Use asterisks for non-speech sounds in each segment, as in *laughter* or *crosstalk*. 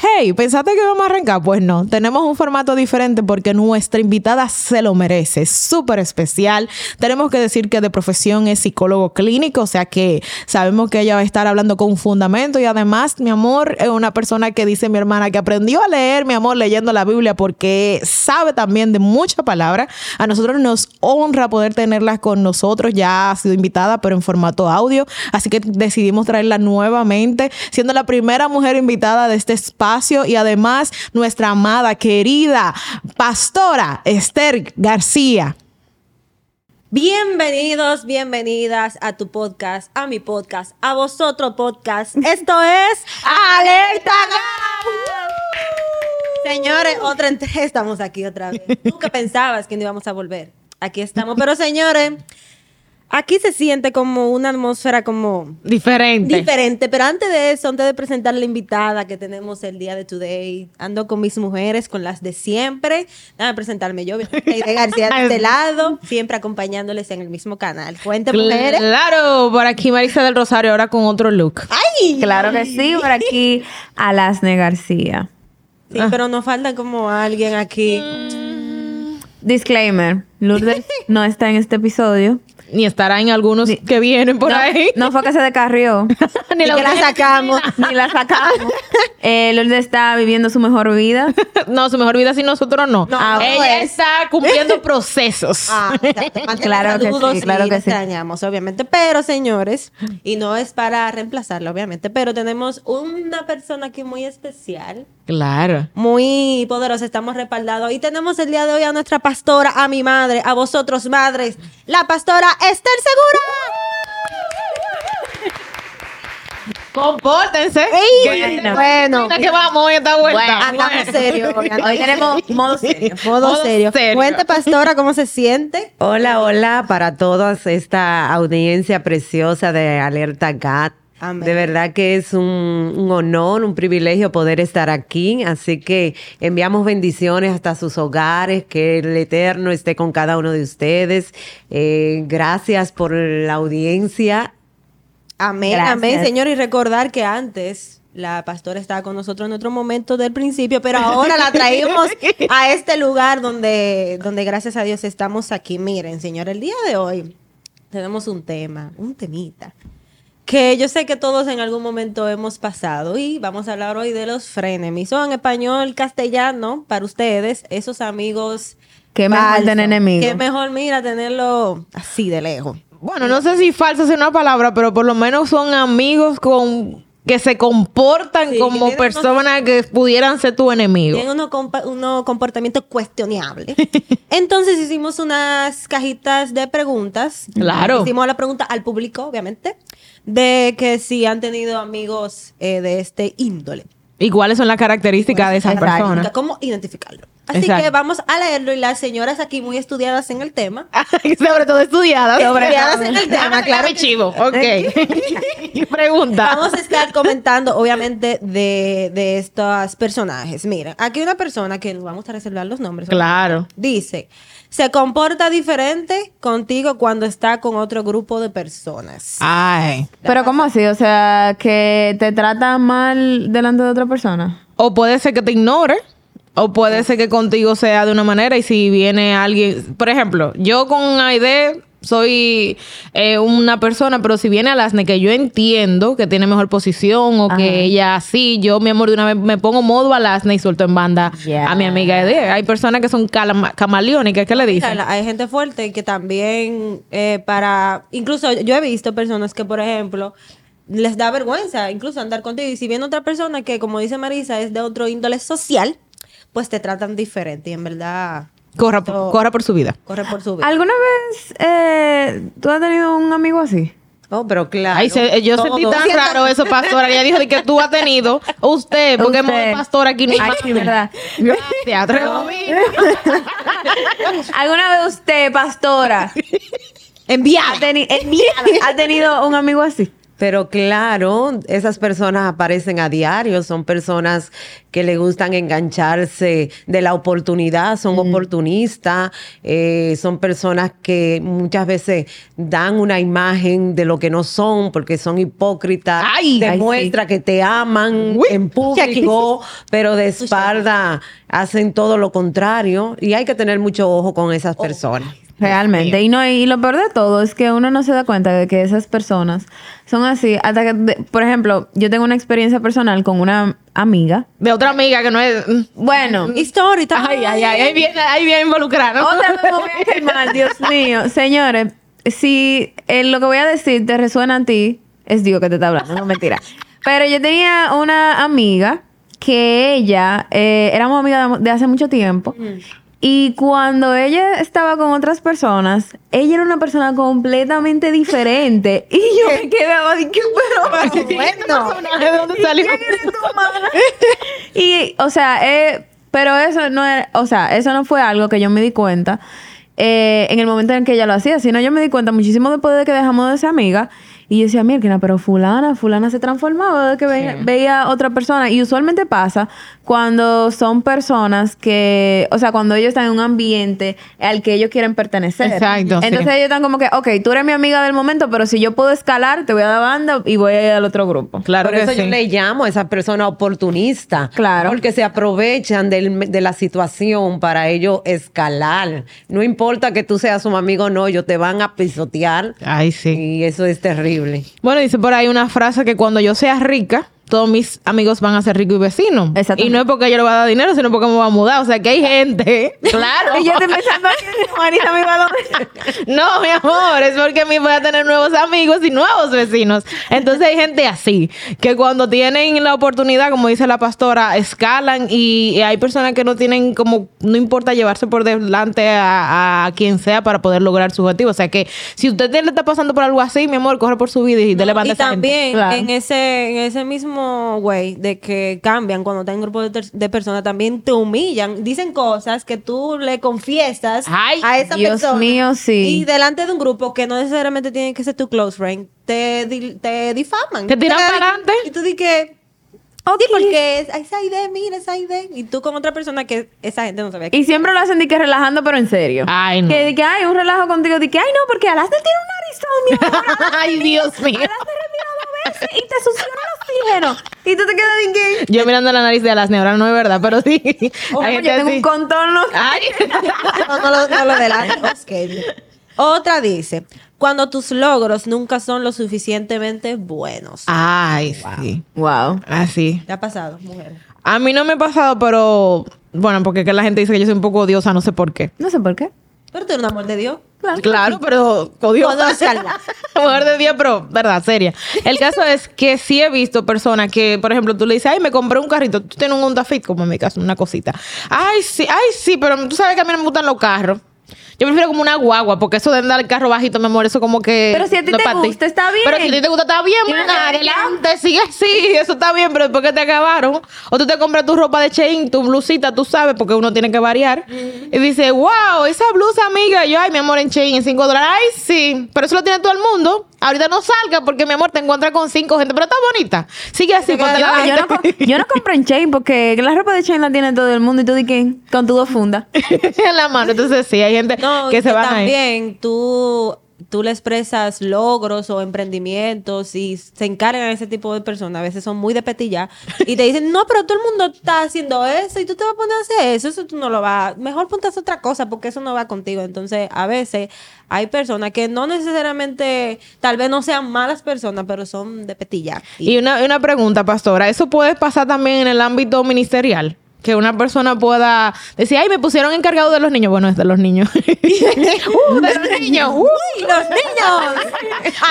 Hey, ¿pensaste que íbamos a arrancar? Pues no, tenemos un formato diferente porque nuestra invitada se lo merece, es súper especial. Tenemos que decir que de profesión es psicólogo clínico, o sea que sabemos que ella va a estar hablando con fundamento y además, mi amor, es una persona que dice mi hermana que aprendió a leer, mi amor, leyendo la Biblia porque sabe también de mucha palabra. A nosotros nos honra poder tenerla con nosotros, ya ha sido invitada, pero en formato audio, así que decidimos traerla nuevamente, siendo la primera mujer invitada de este espacio y además nuestra amada, querida pastora Esther García. Bienvenidos, bienvenidas a tu podcast, a mi podcast, a vosotros podcast. Esto es Alerta Señores, otra *laughs* estamos aquí otra vez. Nunca pensabas que no íbamos a volver. Aquí estamos, pero señores, Aquí se siente como una atmósfera como... Diferente. Diferente, pero antes de eso, antes de presentar la invitada que tenemos el día de today, ando con mis mujeres, con las de siempre. Déjame presentarme yo, de *laughs* García de este lado, siempre acompañándoles en el mismo canal. Cuente, mujeres. Claro, por aquí Marisa del Rosario, ahora con otro look. ¡Ay! Claro que sí, por aquí Alasne García. Sí, pero nos falta como alguien aquí. Disclaimer, Lourdes *laughs* no está en este episodio ni estará en algunos que vienen por ahí. No fue que se descarrió. *laughs* ni, la que la sacamos. ni la sacamos. *laughs* Eh, Lourdes está viviendo su mejor vida. *laughs* no, su mejor vida sin nosotros no. no Ella pues. está cumpliendo procesos. Ah, claro que sí, claro que sí. extrañamos, obviamente. Pero, señores, y no es para reemplazarlo, obviamente, pero tenemos una persona aquí muy especial. Claro. Muy poderosa, estamos respaldados. Y tenemos el día de hoy a nuestra pastora, a mi madre, a vosotros, madres, la pastora Esther Segura. Compórtense. bueno, bueno. que vamos hoy esta vuelta. Bueno, bueno. serio. *laughs* Hoy tenemos modo serio. Modo, serio. Cuente, pastora, ¿cómo se siente? Hola, hola para toda esta audiencia preciosa de Alerta GAT. De verdad que es un, honor, un privilegio poder estar aquí. Así que enviamos bendiciones hasta sus hogares, que el Eterno esté con cada uno de ustedes. Eh, gracias por la audiencia. Amén, amén, Señor. Y recordar que antes la pastora estaba con nosotros en otro momento del principio, pero ahora la traímos *laughs* a este lugar donde, donde gracias a Dios estamos aquí. Miren, Señor, el día de hoy tenemos un tema, un temita que yo sé que todos en algún momento hemos pasado y vamos a hablar hoy de los frenemies o en español castellano para ustedes, esos amigos Qué mejor tener enemigos. Qué mejor, mira, tenerlo así de lejos. Bueno, no sé si falso es una palabra, pero por lo menos son amigos con que se comportan como personas que pudieran ser tu enemigo. Tienen unos, comportamientos cuestionables. *laughs* Entonces hicimos unas cajitas de preguntas. Claro. Hicimos la pregunta al público, obviamente de que si han tenido amigos eh, de este índole. ¿Y cuáles son las características de esas personas? ¿Cómo identificarlo? Así que vamos a leerlo y las señoras aquí muy estudiadas en el tema. *laughs* Sobre todo estudiadas. estudiadas en el tema, claro. chivo. Ok. *laughs* Pregunta. Vamos a estar comentando, obviamente, de, de estos personajes. Miren, aquí una persona que nos vamos a reservar los nombres. Claro. Dice, se comporta diferente contigo cuando está con otro grupo de personas. Ay. Pero ¿cómo así? O sea, que te trata mal delante de otra persona. O puede ser que te ignore. O puede ser que contigo sea de una manera y si viene alguien, por ejemplo, yo con Aide soy eh, una persona, pero si viene a Lasne que yo entiendo que tiene mejor posición o que ella sí, yo mi amor de una vez me pongo modo a Lasne y suelto en banda a mi amiga. Hay personas que son camaleónicas, ¿qué le dicen? Hay gente fuerte que también eh, para, incluso yo he visto personas que por ejemplo les da vergüenza incluso andar contigo y si viene otra persona que como dice Marisa es de otro índole social, pues te tratan diferente y en verdad... Corra, corra por su vida. Corre por su vida. ¿Alguna vez eh, tú has tenido un amigo así? Oh, pero claro. Ay, yo sentí tan raro eso, pastora. Ella dijo de que tú has tenido. Usted, porque usted. pastor aquí no Ay, verdad. *laughs* ¿Alguna vez usted, pastora, enviada, ha, ha tenido un amigo así? Pero claro, esas personas aparecen a diario, son personas que le gustan engancharse de la oportunidad, son oportunistas, eh, son personas que muchas veces dan una imagen de lo que no son porque son hipócritas, Ay, demuestra que te aman Uy, en público, pero de espalda hacen todo lo contrario y hay que tener mucho ojo con esas personas. Realmente. Y no, y lo peor de todo es que uno no se da cuenta de que esas personas son así. Hasta que, de- por ejemplo, yo tengo una experiencia personal con una amiga. De otra amiga que no es. mm. Bueno, Historia. Ay, ay, ay, ahí viene, ahí viene involucrada. ¿no? otra vez me voy a *laughs* quemar, Dios mío. Señores, si eh, lo que voy a decir te resuena a ti, es Dios que te está hablando, no mentira. Pero yo tenía una amiga que ella, eh, éramos amigas de, de hace mucho tiempo. Y cuando ella estaba con otras personas, ella era una persona completamente diferente. *laughs* Y yo me quedaba de que, pero *laughs* bueno. ¿De dónde *laughs* salió? y, o sea, eh, pero eso no era, o sea, eso no fue algo que yo me di cuenta eh, en el momento en que ella lo hacía, sino yo me di cuenta muchísimo después de que dejamos de ser amiga. Y yo decía, mira, pero fulana, fulana se transformaba de que veía, veía a otra persona. Y usualmente pasa cuando son personas que, o sea, cuando ellos están en un ambiente al que ellos quieren pertenecer. Exacto, sí. Entonces ellos están como que, ok, tú eres mi amiga del momento, pero si yo puedo escalar, te voy a dar banda y voy a ir al otro grupo. Claro Por que eso sí. yo le llamo a esa persona oportunista. Claro. Porque se aprovechan del- de la situación para ellos escalar. No importa que tú seas un amigo o no, ellos te van a pisotear. Ay, sí. Y eso es terrible. Bueno, dice por ahí una frase que cuando yo sea rica, todos mis amigos van a ser ricos y vecinos. Y no es porque yo le voy a dar dinero, sino porque me voy a mudar. O sea, que hay gente. Claro. *laughs* Y yo estoy pensando, Marisa, mi balón. *laughs* No, mi amor, es porque me voy a tener nuevos amigos y nuevos vecinos. Entonces hay gente así, que cuando tienen la oportunidad, como dice la pastora, escalan y, y hay personas que no tienen como, no importa llevarse por delante a, a quien sea para poder lograr su objetivo. O sea que si usted le está pasando por algo así, mi amor, corre por su vida y dele banda a Y esa gente. también Claro. en ese en ese mismo güey de que cambian cuando están en grupo de, personas, también te humillan, dicen cosas que tú le confiesas Ay, a esa Dios persona. mío, sí. Y delante de un grupo que no necesariamente tiene que ser tu close friend, te, te difaman. Te tiran para adelante. Y tú dices que... Sí, porque es, esa idea, mira esa idea. Y tú con otra persona que esa gente no sabía que Y siempre lo hacen de que relajando, pero en serio. Ay, no. Que de que hay un relajo contigo, de que, ay, no, porque Alaste tiene un narizón, mi amor. *laughs* Ay, Dios mío. Dos veces y te succiona el oxígeno. Y tú te quedas de que... Yo mirando la nariz de las neuronas, no es verdad, pero sí. Yo tengo así. un contorno. Ay. *laughs* No, no lo, no lo delates. Ok. *laughs* Otra dice, cuando tus logros nunca son lo suficientemente buenos. Ay, sí. Wow. Así. ¿Te ha pasado, mujer? A mí no me ha pasado, pero bueno, porque que la gente dice que yo soy un poco odiosa, no sé por qué. No sé por qué. Pero tú eres un amor de Dios. Claro, pero odiosa. Odiosa. *laughs* Mujer de día, pero verdad, seria. El caso es que sí he visto personas que, por ejemplo, tú le dices, ay, me compré un carrito, tú tienes un Honda Fit, como en mi caso, una cosita. Ay, sí, ay, sí, pero tú sabes que a mí no me gustan los carros. Yo prefiero como una guagua, porque eso de andar el carro bajito, mi amor, eso como que. Pero si a ti no te ti. gusta, está bien. Pero si a ti te gusta, está bien, ver adelante, sigue así, *laughs* eso está bien, pero después que te acabaron, o tú te compras tu ropa de chain, tu blusita, tú sabes, porque uno tiene que variar, y dice, wow, esa blusa, amiga, yo, ay, mi amor, en chain, en 5 dólares, ay, sí, pero eso lo tiene todo el mundo. Ahorita no salga porque mi amor te encuentras con cinco gente, pero está bonita. Sigue así, Yo, no, yo no compro en Chain porque la ropa de Chain la tiene todo el mundo y tú di que con tu dos fundas. *laughs* en la mano. Entonces, sí, hay gente No, *laughs* que se van ahí. también tú, tú le expresas logros o emprendimientos y se encargan a ese tipo de personas. A veces son muy de petilla y te dicen, no, pero todo el mundo está haciendo eso y tú te vas a poner a hacer eso. Eso tú no lo vas. Mejor ponte a hacer otra cosa porque eso no va contigo. Entonces, a veces hay personas que no necesariamente, tal vez no sean malas personas, pero son de petilla. Y, Y una, una pregunta, pastora, ¿eso puede pasar también en el ámbito ministerial? Que una persona pueda decir, ay, me pusieron encargado de los niños. Bueno, es de los niños. *laughs* uh, de los *laughs* niños. Uh, ¡Los niños!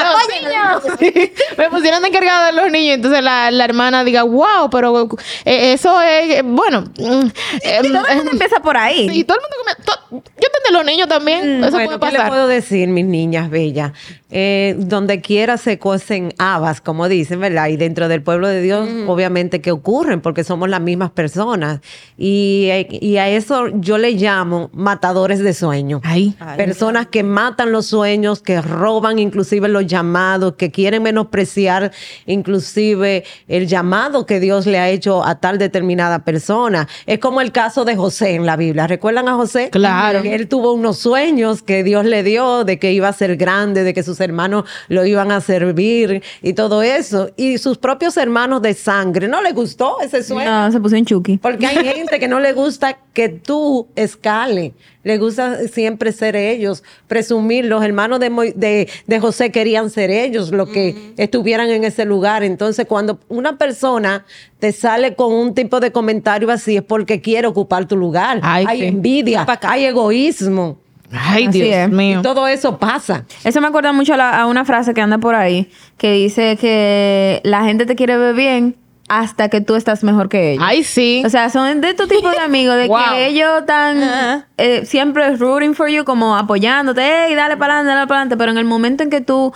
los niños. *laughs* Me pusieron encargado de los niños. Entonces la, la hermana diga, wow, pero eh, eso es, eh, bueno. mm, eh, Todo el mundo eh, empieza por ahí. sí, todo el mundo come- to- yo tengo de los niños también. eso Bueno, puede ¿qué le pasar. puedo decir, mis niñas bellas? Eh, donde quiera se cuecen habas, como dicen, ¿verdad? Y dentro del pueblo de Dios, obviamente que ocurren, porque somos las mismas personas. Y, y a eso yo le llamo matadores de sueños. Ay. Personas que matan los sueños, que roban inclusive los llamados, que quieren menospreciar inclusive el llamado que Dios le ha hecho a tal determinada persona. Es como el caso de José en la Biblia. ¿Recuerdan a José? Claro. Él tuvo unos sueños que Dios le dio de que iba a ser grande, de que sus hermanos lo iban a servir y todo eso. Y sus propios hermanos de sangre, ¿no le gustó ese sueño? No, se puso en Chucky. Porque hay gente que no le gusta que tú escale. Le gusta siempre ser ellos, presumir. Los hermanos de, de, José querían ser ellos los que estuvieran en ese lugar. Entonces, cuando una persona te sale con un tipo de comentario así, es porque quiere ocupar tu lugar. hay envidia, hay egoísmo. Ay, Dios mío. todo eso pasa. Eso me acuerda mucho a, a, una frase que anda por ahí, que dice que la gente te quiere ver bien hasta que tú estás mejor que ellos. Ay, sí. O sea, son de tu tipo de amigos, de *laughs* que ellos están eh, siempre rooting for you, como apoyándote, hey, dale para adelante, dale para adelante, pero en el momento en que tú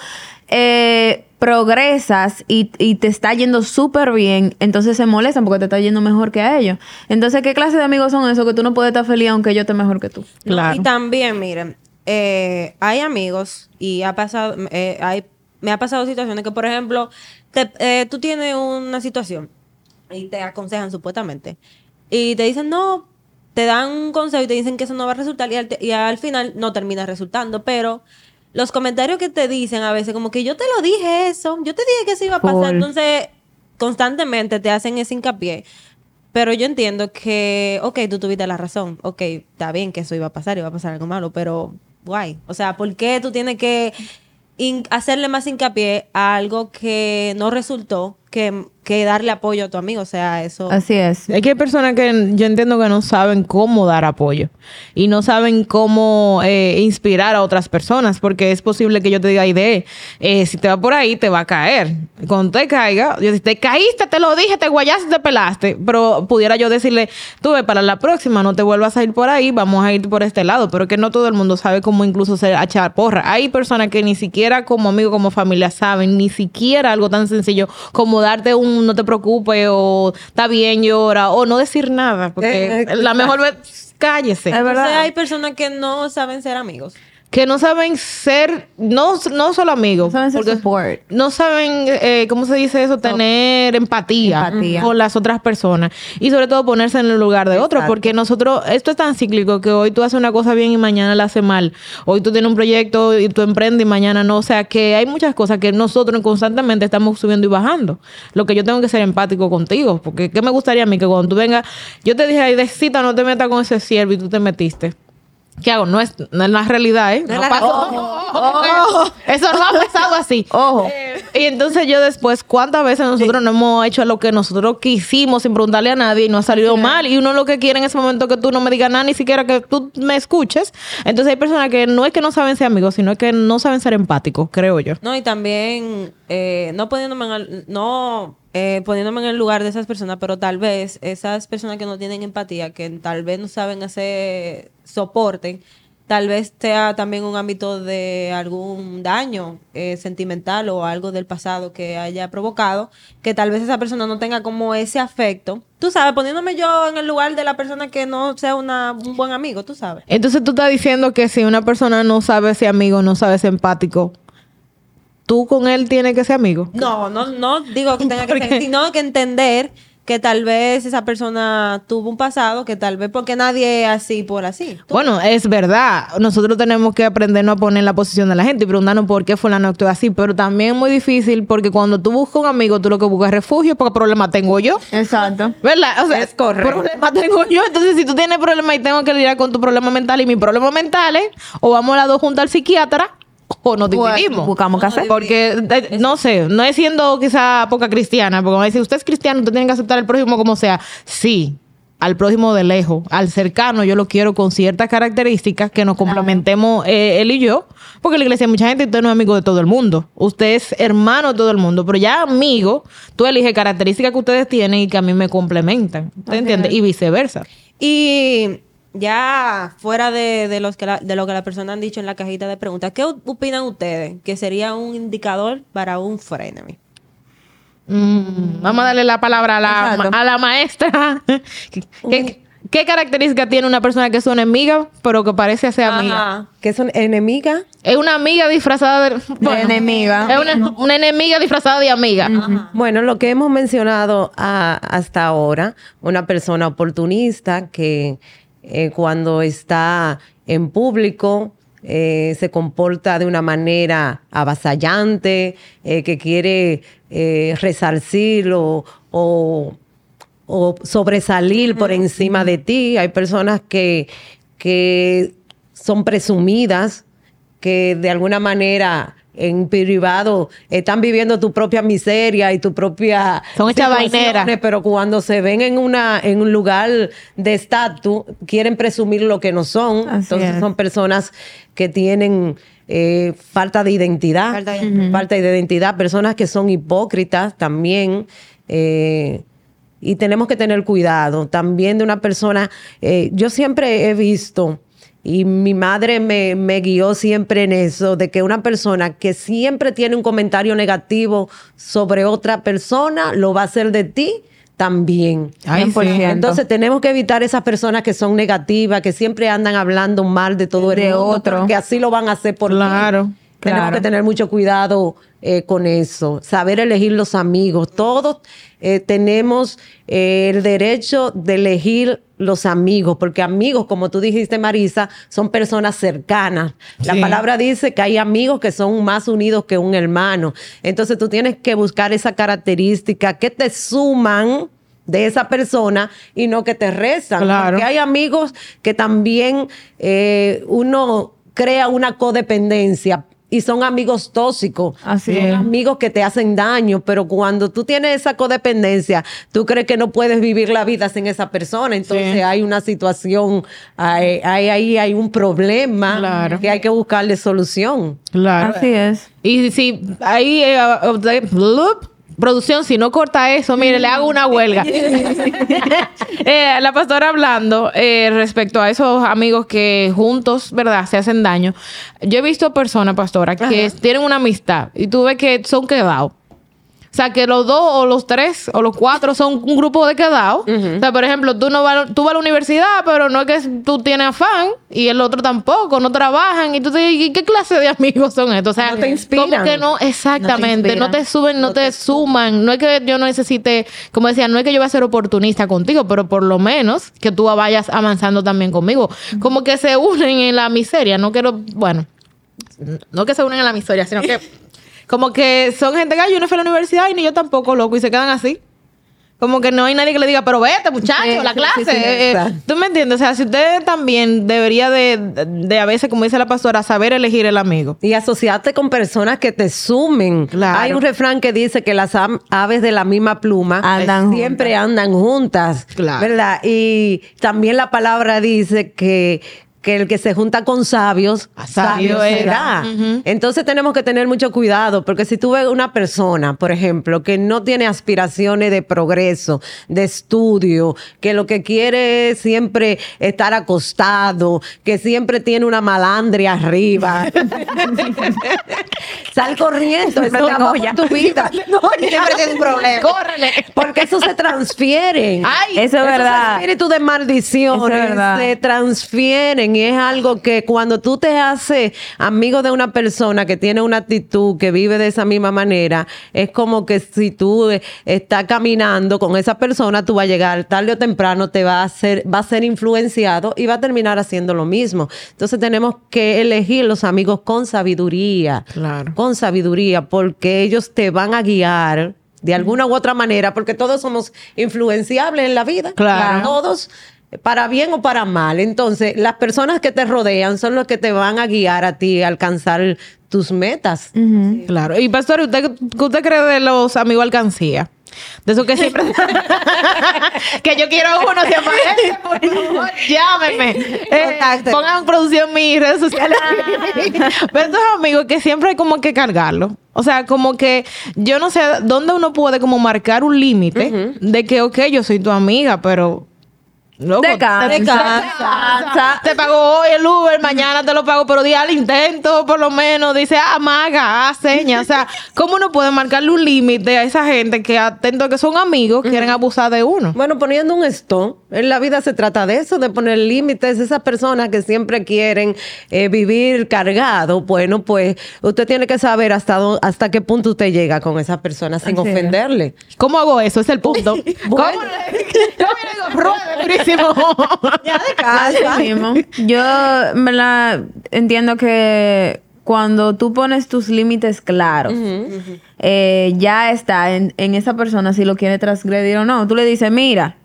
eh, progresas y, te está yendo súper bien, entonces se molestan porque te está yendo mejor que a ellos. Entonces, ¿qué clase de amigos son esos que tú no puedes estar feliz aunque yo esté mejor que tú? Claro. y también, miren, eh, hay amigos y ha pasado, hay, me ha pasado situaciones que, por ejemplo, eh, tú tienes una situación y te aconsejan supuestamente y te dicen no, te dan un consejo y te dicen que eso no va a resultar y al, final no termina resultando, pero los comentarios que te dicen a veces como que yo te lo dije eso, yo te dije que eso iba a pasar, entonces constantemente te hacen ese hincapié. Pero yo entiendo que, ok, tú tuviste la razón, ok, está bien que eso iba a pasar, iba a pasar algo malo, pero guay. O sea, ¿por qué tú tienes que hacerle más hincapié a algo que no resultó que, que, darle apoyo a tu amigo. O sea, eso. Así es. Es que hay personas que yo entiendo que no saben cómo dar apoyo y no saben cómo eh, inspirar a otras personas, porque es posible que yo te diga, idea, eh, si te va por ahí, te va a caer. Cuando te caiga, yo si te caíste, te lo dije, te guayaste, te pelaste. Pero pudiera yo decirle, tú ve para la próxima, no te vuelvas a ir por ahí, vamos a ir por este lado. Pero que no todo el mundo sabe cómo incluso se echar porra. Hay personas que ni siquiera como amigo, como familia saben, ni siquiera algo tan sencillo como darte un no te preocupes o está bien, llora o no decir nada, porque eh, la mejor vez cállese. Es verdad. hay personas que no saben ser amigos que no saben ser, no, no solo amigos. No saben ser support. No saben, eh, ¿cómo se dice eso? Tener empatía, con las otras personas. Y sobre todo ponerse en el lugar de otros. Porque nosotros, esto es tan cíclico que hoy tú haces una cosa bien y mañana la haces mal. Hoy tú tienes un proyecto y tú emprendes y mañana no. O sea, que hay muchas cosas que nosotros constantemente estamos subiendo y bajando. Lo que yo tengo que ser empático contigo. Porque ¿qué me gustaría a mí? Que cuando tú vengas, yo te dije, ay, de cita, no te metas con ese siervo y tú te metiste. ¿Qué hago? No es, no es la realidad, ¿eh? No, pasó. *laughs* Eso no ha pasado así. Ojo. *laughs* y entonces yo después, ¿cuántas veces nosotros no hemos hecho lo que nosotros quisimos sin preguntarle a nadie y no ha salido mal? Y uno lo que quiere en ese momento que tú no me digas nada, ni siquiera que tú me escuches. Entonces hay personas que no es que no saben ser amigos, sino que no saben ser empáticos, creo yo. No, y también eh, no poniéndome en no eh, poniéndome en el lugar de esas personas, pero tal vez esas personas que no tienen empatía, que tal vez no saben hacer soporte, tal vez sea también un ámbito de algún daño eh, sentimental o algo del pasado que haya provocado, que tal vez esa persona no tenga como ese afecto. Tú sabes, poniéndome yo en el lugar de la persona que no sea una, un buen amigo, tú sabes. Entonces tú estás diciendo que si una persona no sabe ser amigo, no sabe ser empático, tú con él tienes que ser amigo. No, no, no digo que tenga que ser, *laughs* sino que entender que tal vez esa persona tuvo un pasado, que tal vez porque nadie es así por así. Bueno, es verdad. Nosotros tenemos que aprendernos a poner en la posición de la gente y preguntarnos por qué fulano actuó así, pero también es muy difícil porque cuando tú buscas un amigo, tú lo que buscas es refugio, porque problema tengo yo. Exacto. ¿Verdad? O sea, es correcto. Problema tengo yo. Entonces, si tú tienes problemas y tengo que lidiar con tu problema mental y mi problema mental es, o vamos a las dos juntas al psiquiatra, *laughs* o nos dividimos. buscamos qué Porque, eh, no sé, no es siendo quizá poca cristiana, porque me dice, usted es cristiano, usted tiene que aceptar al prójimo como sea. Sí, al prójimo de lejos, al cercano, yo lo quiero con ciertas características que nos complementemos eh, él y yo, porque la iglesia hay mucha gente usted no es amigo de todo el mundo. Usted es hermano de todo el mundo, pero ya amigo, tú eliges características que ustedes tienen y que a mí me complementan. ¿Usted entiende? Y viceversa. Y ya fuera de, los que de lo que la persona han dicho en la cajita de preguntas, ¿qué opinan ustedes que sería un indicador para un frenemy? Mm, vamos a darle la palabra a la, a la maestra. *laughs* ¿Qué, qué característica tiene una persona que es una enemiga, pero que parece ser amiga? ¿Qué son enemigas? Es una amiga disfrazada de... *laughs* bueno, enemiga. Es una, una enemiga disfrazada de amiga. Bueno, lo que hemos mencionado hasta ahora, una persona oportunista que eh, cuando está en público eh, se comporta de una manera avasallante, eh, que quiere eh, resarcir o, o- o sobresalir por encima de ti. Hay personas que, que son presumidas, que de alguna manera en privado están viviendo tu propia miseria y tu propia Son hechas vaineras. pero cuando se ven en una en un lugar de estatus quieren presumir lo que no son. Así entonces es. son personas que tienen eh, falta de identidad. Falta de falta de identidad. Personas que son hipócritas también eh, y tenemos que tener cuidado también de una persona eh, yo siempre he visto y mi madre me, me guió siempre en eso, de que una persona que siempre tiene un comentario negativo sobre otra persona, lo va a hacer de ti también. Ay, sí. 100%. Entonces tenemos que evitar esas personas que son negativas, que siempre andan hablando mal de todo el De mundo, otro. porque así lo van a hacer por ti. Claro, Tenemos claro. que tener mucho cuidado eh, con eso, saber elegir los amigos. Todos eh, tenemos eh, el derecho de elegir los amigos, porque amigos, como tú dijiste, Marisa, son personas cercanas. La Sí. palabra dice que hay amigos que son más unidos que un hermano. Entonces tú tienes que buscar esa característica que te suman de esa persona y no que te rezan. Claro. Porque hay amigos que también eh, uno crea una codependencia y son amigos tóxicos. Así son es. amigos que te hacen daño, pero cuando tú tienes esa codependencia, tú crees que no puedes vivir la vida sin esa persona, entonces Sí. hay una situación, hay, hay, ahí hay un problema Claro. que hay que buscarle solución. Claro. Así es. Y si ahí, eh, uh, blup, producción, si no corta eso, mire, le hago una huelga. *laughs* Eh, la pastora hablando eh, respecto a esos amigos que juntos, ¿verdad?, se hacen daño. Yo he visto personas, pastora, que tienen una amistad y tú ves que son quedados. O sea, que los dos o los tres o los cuatro son un grupo de quedados. O sea, por ejemplo, tú no vas, tú vas a la universidad, pero no es que tú tienes afán y el otro tampoco, no trabajan. Y tú te dices, ¿y qué clase de amigos son estos? O sea, No te inspiran. como que no, exactamente, no te, suben, no, te, suman. No es que yo no necesite, como decía, no es que yo voy a ser oportunista contigo, pero por lo menos que tú vayas avanzando también conmigo. Como que se unen en la miseria. No quiero, bueno, no que se unen en la miseria, sino que como que son gente que "Ay, yo no fui a la universidad y ni yo tampoco, loco, y se quedan así. Como que no hay nadie que le diga, pero vete, muchacho, a la clase. sí, sí, Eh, eh. ¿Tú me entiendes? O sea, si usted también debería de, de a veces, como dice la pastora, saber elegir el amigo. Y asociarte con personas que te sumen. Claro. Hay un refrán que dice que las aves de la misma pluma Andan siempre andan juntas. Claro. ¿Verdad? Y también la palabra dice que, que el que se junta con sabios, Sabio sabio será. Ujú. Entonces tenemos que tener mucho cuidado, porque si tú ves una persona, por ejemplo, que no tiene aspiraciones de progreso, de estudio, que lo que quiere es siempre estar acostado, que siempre tiene una malandria arriba. *laughs* Sal corriendo, eso por tu vida. *laughs* Siempre tiene un problema. ¡Córrele! Porque eso se transfiere. ¡Ay! Eso es verdad. espíritus de maldiciones Eso es verdad. se transfieren y es algo que cuando tú te haces amigo de una persona que tiene una actitud que vive de esa misma manera, es como que si tú eh, estás caminando con esa persona, tú vas a llegar tarde o temprano, te va a hacer, va a ser influenciado y va a terminar haciendo lo mismo. Entonces tenemos que elegir los amigos con sabiduría Claro. con sabiduría, porque ellos te van a guiar de alguna u otra manera, porque todos somos influenciables en la vida. Claro. Todos, para bien o para mal. Entonces, las personas que te rodean son los que te van a guiar a ti a alcanzar tus metas. Claro. Y pastor, ¿usted, ¿qué usted cree de los amigos alcancía? De eso que siempre... *laughs* que yo quiero uno, se aparece, por *laughs* favor, llámeme. Eh, pongan en producción mis redes sociales. Pero estos amigos que siempre hay como que cargarlo. O sea, como que yo no sé dónde uno puede como marcar un límite de que, ok, yo soy tu amiga, pero Loco, De casa. te- De casa. Te pagó hoy el Uber, mañana te lo pago, pero di al intento, por lo menos. Dice, ah, maga, ah, seña. O sea, *laughs* ¿cómo uno puede marcarle un límite a esa gente que atento a que son amigos, quieren abusar de uno? Bueno, poniendo un stop, en la vida se trata de eso, de poner límites. Esas personas que siempre quieren eh, vivir cargado, bueno, pues usted tiene que saber hasta, dó- hasta qué punto usted llega con esa persona sin Así es. ofenderle. ¿Cómo hago eso? Es el punto. *laughs* ¿Cómo le ¿Cómo le digo? Ruede, durísimo. *laughs* Ya de casa. mismo. Yo en verdad entiendo que cuando tú pones tus límites claros, eh, ya está en, en esa persona si lo quiere transgredir o no. Tú le dices, mira,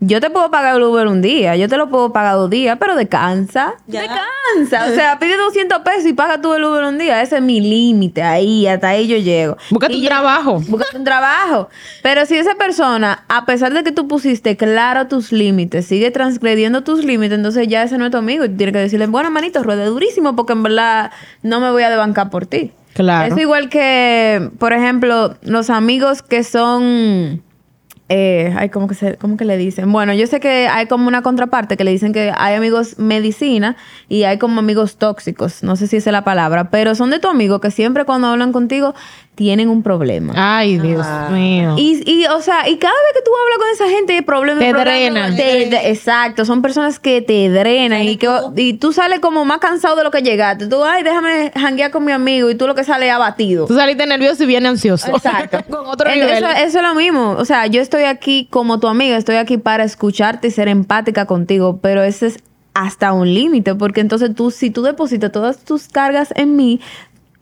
yo te puedo pagar el Uber un día, yo te lo puedo pagar dos días, pero descansa. Ya. Descansa. O sea, *laughs* pide 200 pesos y paga tú el Uber un día. Ese es mi límite. Ahí, hasta ahí yo llego. Búscate Y un ya- trabajo. Búscate un trabajo. Pero si esa persona, a pesar de que tú pusiste claro tus límites, sigue transgrediendo tus límites, entonces ya ese no es tu amigo. Y tú tienes que decirle, bueno, manito, ruede durísimo porque en verdad no me voy a debancar por ti. Claro. Es igual que, por ejemplo, los amigos que son... Eh, ay, ¿cómo que, se, ¿cómo que le dicen? Bueno, yo sé que hay como una contraparte que le dicen que hay amigos medicina y hay como amigos tóxicos. No sé si esa es la palabra, pero son de tu amigo que siempre cuando hablan contigo tienen un problema. Ay, Dios mío. Y, y, o sea, y cada vez que tú hablas con esa gente, hay problemas. Te drenan. exacto, son personas que te drenan y, que, y tú sales como más cansado de lo que llegaste. Tú, ay, déjame janguear con mi amigo y tú lo que sales es abatido. Tú saliste nervioso y bien ansioso. Exacto. *laughs* Con otro Entonces, nivel. Eso, eso es lo mismo. O sea, yo estoy aquí como tu amiga, estoy aquí para escucharte y ser empática contigo, pero ese es hasta un límite, porque entonces tú, si tú depositas todas tus cargas en mí,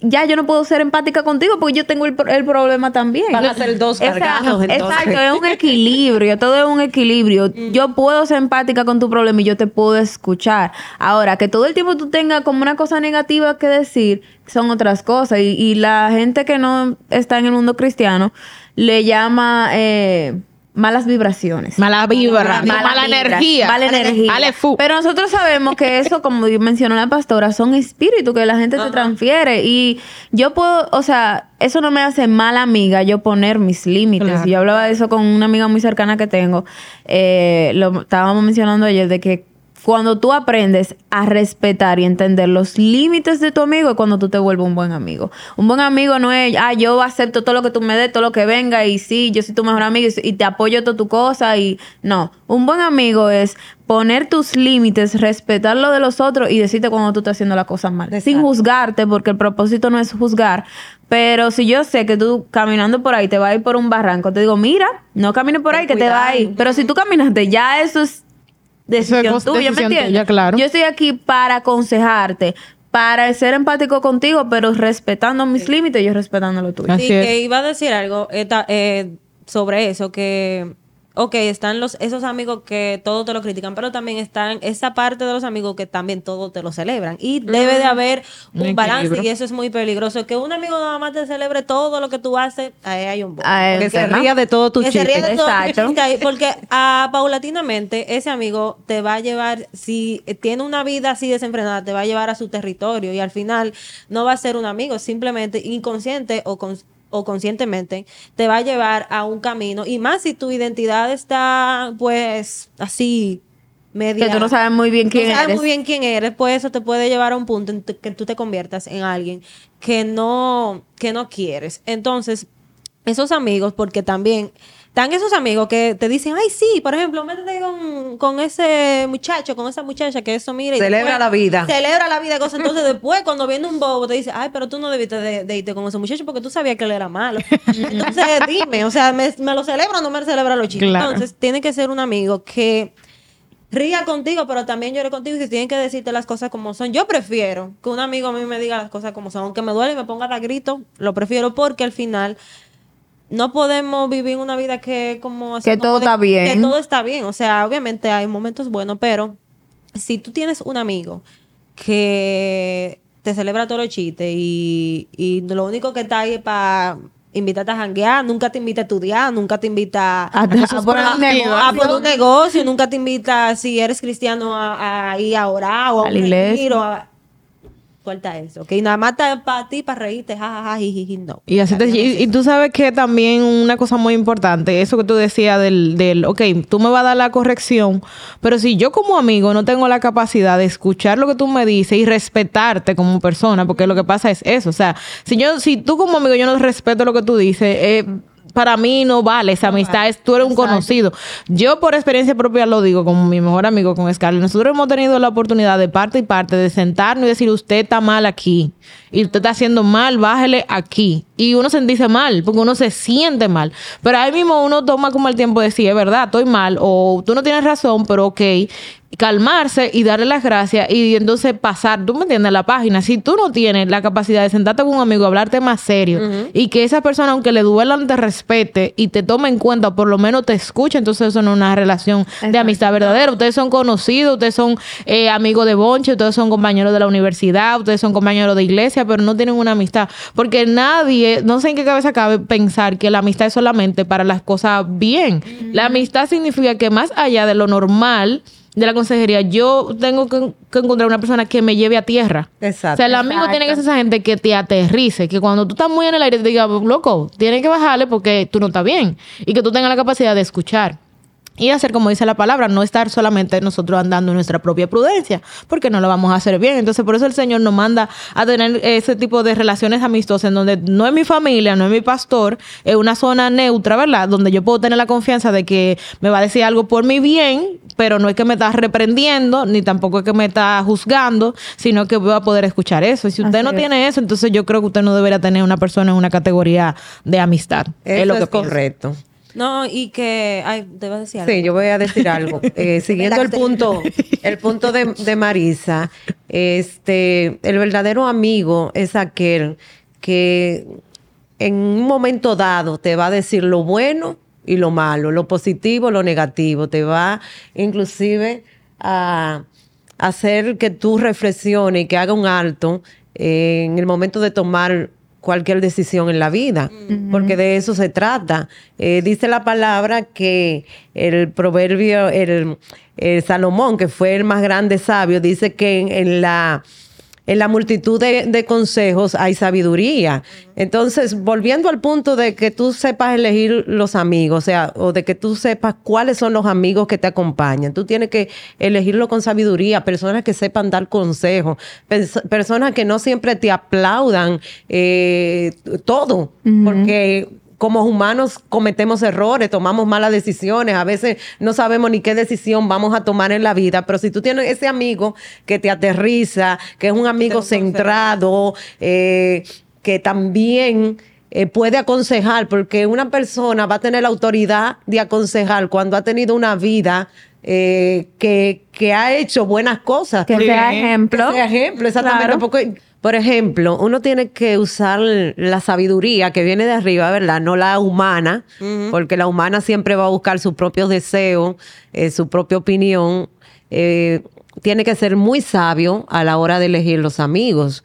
ya yo no puedo ser empática contigo porque yo tengo el, el problema también. Van a ser dos Exacto, cargados, entonces. Exacto, es un equilibrio, todo es un equilibrio. Yo puedo ser empática con tu problema y yo te puedo escuchar. Ahora, que todo el tiempo tú tengas como una cosa negativa que decir, son otras cosas. Y, y la gente que no está en el mundo cristiano le llama eh, malas vibraciones. Mala vibra, mala, vibra, energía. Mala energía. Ale fu. Pero nosotros sabemos que eso, como mencionó la pastora, son espíritus que la gente te transfiere. Y yo puedo, o sea, eso no me hace mala amiga yo poner mis límites. Claro. Y yo hablaba de eso con una amiga muy cercana que tengo. Eh, lo estábamos mencionando ayer de que cuando tú aprendes a respetar y entender los límites de tu amigo es cuando tú te vuelves un buen amigo. Un buen amigo no es, ah, yo acepto todo lo que tú me des, todo lo que venga y sí, yo soy tu mejor amigo y, y te apoyo toda tu cosa y no. Un buen amigo es poner tus límites, respetar lo de los otros y decirte cuando tú estás haciendo las cosas mal. Sin juzgarte, porque el propósito no es juzgar. Pero si yo sé que tú caminando por ahí te vas a ir por un barranco, te digo, mira, no camines por ahí que te va a ir. Pero si tú caminaste, ya eso es decisión tuya, ¿me entiendes? tuya, claro. Yo estoy aquí para aconsejarte, para ser empático contigo, pero respetando mis límites y yo respetando los tuyos. Así Sí, es. que iba a decir algo esta- eh, sobre eso, que, ok, están los, esos amigos que todo te lo critican, pero también están esa parte de los amigos que también todo te lo celebran. Y debe de haber un Un balance equilibrio. y eso es muy peligroso. Que un amigo nada más te celebre todo lo que tú haces, ahí hay un bo- Ah, Que se ¿verdad? ría de todo tu que se ríe chiste. de todo Exacto. chiste ahí, porque ah, paulatinamente ese amigo te va a llevar, si tiene una vida así desenfrenada, te va a llevar a su territorio y al final no va a ser un amigo, simplemente inconsciente o, con- o conscientemente te va a llevar a un camino y más si tu identidad está pues así media Que tú no sabes muy bien quién no sabes eres. muy bien quién eres, pues eso te puede llevar a un punto en que tú te conviertas en alguien que no, que no quieres. Entonces, esos amigos, porque también están esos amigos que te dicen, ay, sí, por ejemplo, métete con, con ese muchacho, con esa muchacha que eso, mira. y Celebra después- la vida. Celebra la vida, cosas. Entonces, *laughs* después, cuando viene un bobo, te dice, ay, pero tú no debiste de, de irte con ese muchacho porque tú sabías que él era malo. *laughs* Entonces, dime, o sea, ¿me, me lo celebra o no me celebra los chicos? Claro. Entonces, tiene que ser un amigo que ría contigo, pero también llore contigo y si tienen que decirte las cosas como son. Yo prefiero que un amigo a mí me diga las cosas como son, aunque me duele y me ponga a dar grito, lo prefiero porque al final no podemos vivir una vida que como así Que todo está bien. Que todo está bien, o sea, obviamente hay momentos buenos, pero si tú tienes un amigo que te celebra todos los chistes y, y lo único que está ahí es para invitarte a janguear, nunca te invita a estudiar, nunca te invita A- a poner un *laughs* negocio. a poner un negocio, nunca te invita, si eres cristiano, a, a ir a orar o a, A la un iglesia. retiro, a- suelta eso. Que nada más para ti, para reírte, jajaja, no. Y, así te, y, tú sabes que también una cosa muy importante, eso que tú decías del, del, ok, tú me vas a dar la corrección, pero si yo como amigo no tengo la capacidad de escuchar lo que tú me dices y respetarte como persona, porque lo que pasa es eso, o sea, si yo, si tú como amigo yo no respeto lo que tú dices, eh, para mí no vale esa amistad, es, tú eres un conocido. Yo por experiencia propia lo digo, como mi mejor amigo con Scarlett, nosotros hemos tenido la oportunidad de parte y parte de sentarnos y decir, usted está mal aquí y usted está haciendo mal, bájele aquí. Y uno se dice mal, porque uno se siente mal. Pero ahí mismo uno toma como el tiempo de decir, es verdad, estoy mal, o tú no tienes razón, pero ok calmarse y darle las gracias y entonces pasar, tú me entiendes, la página. Si tú no tienes la capacidad de sentarte con un amigo, hablarte más serio y que esa persona, aunque le duelan, te respete y te tome en cuenta, por lo menos te escuche, entonces eso no es una relación de amistad verdadera. Ustedes son conocidos, ustedes son eh, amigos de bonche, ustedes son compañeros de la universidad, ustedes son compañeros de iglesia, pero no tienen una amistad. Porque nadie, no sé en qué cabeza cabe pensar que la amistad es solamente para las cosas bien. La amistad significa que más allá de lo normal, de la consejería, yo tengo que, encontrar una persona que me lleve a tierra. Exacto. O sea, el amigo tiene que ser esa gente que te aterrice, que cuando tú estás muy en el aire te diga, loco, tienes que bajarle porque tú no estás bien. Y que tú tengas la capacidad de escuchar. Y hacer como dice la palabra, no estar solamente nosotros andando en nuestra propia prudencia, porque no lo vamos a hacer bien. Entonces, por eso el Señor nos manda a tener ese tipo de relaciones amistosas en donde no es mi familia, no es mi pastor, es una zona neutra, ¿verdad? Donde yo puedo tener la confianza de que me va a decir algo por mi bien, pero no es que me está reprendiendo, ni tampoco es que me está juzgando, sino que voy a poder escuchar eso. Y si usted no tiene eso, entonces yo creo que usted no debería tener una persona en una categoría de amistad. es lo que es correcto. No, y que, ay, debo decir algo. Sí, yo voy a decir algo. *laughs* Eh, siguiendo el punto, el punto de, de, Marisa, este, el verdadero amigo es aquel que en un momento dado te va a decir lo bueno y lo malo, lo positivo, lo negativo. Te va inclusive a hacer que tú reflexiones y que haga un alto en el momento de tomar cualquier decisión en la vida, porque de eso se trata. Eh, dice la palabra que el proverbio, el, Salomón, que fue el más grande sabio, dice que en la en la multitud de, consejos hay sabiduría. Entonces, volviendo al punto de que tú sepas elegir los amigos, o sea, o de que tú sepas cuáles son los amigos que te acompañan, tú tienes que elegirlo con sabiduría, personas que sepan dar consejos, personas que no siempre te aplaudan eh, todo, porque como humanos cometemos errores, tomamos malas decisiones, a veces no sabemos ni qué decisión vamos a tomar en la vida, pero si tú tienes ese amigo que te aterriza, que es un amigo centrado, eh, que también... Eh, puede aconsejar, porque una persona va a tener la autoridad de aconsejar cuando ha tenido una vida eh, que, que, ha hecho buenas cosas. Que sea ejemplo. Que sea ejemplo, exactamente. Porque por ejemplo, uno tiene que usar la sabiduría que viene de arriba, ¿verdad? No la humana, porque la humana siempre va a buscar sus propios deseos, eh, su propia opinión. Eh, tiene que ser muy sabio a la hora de elegir los amigos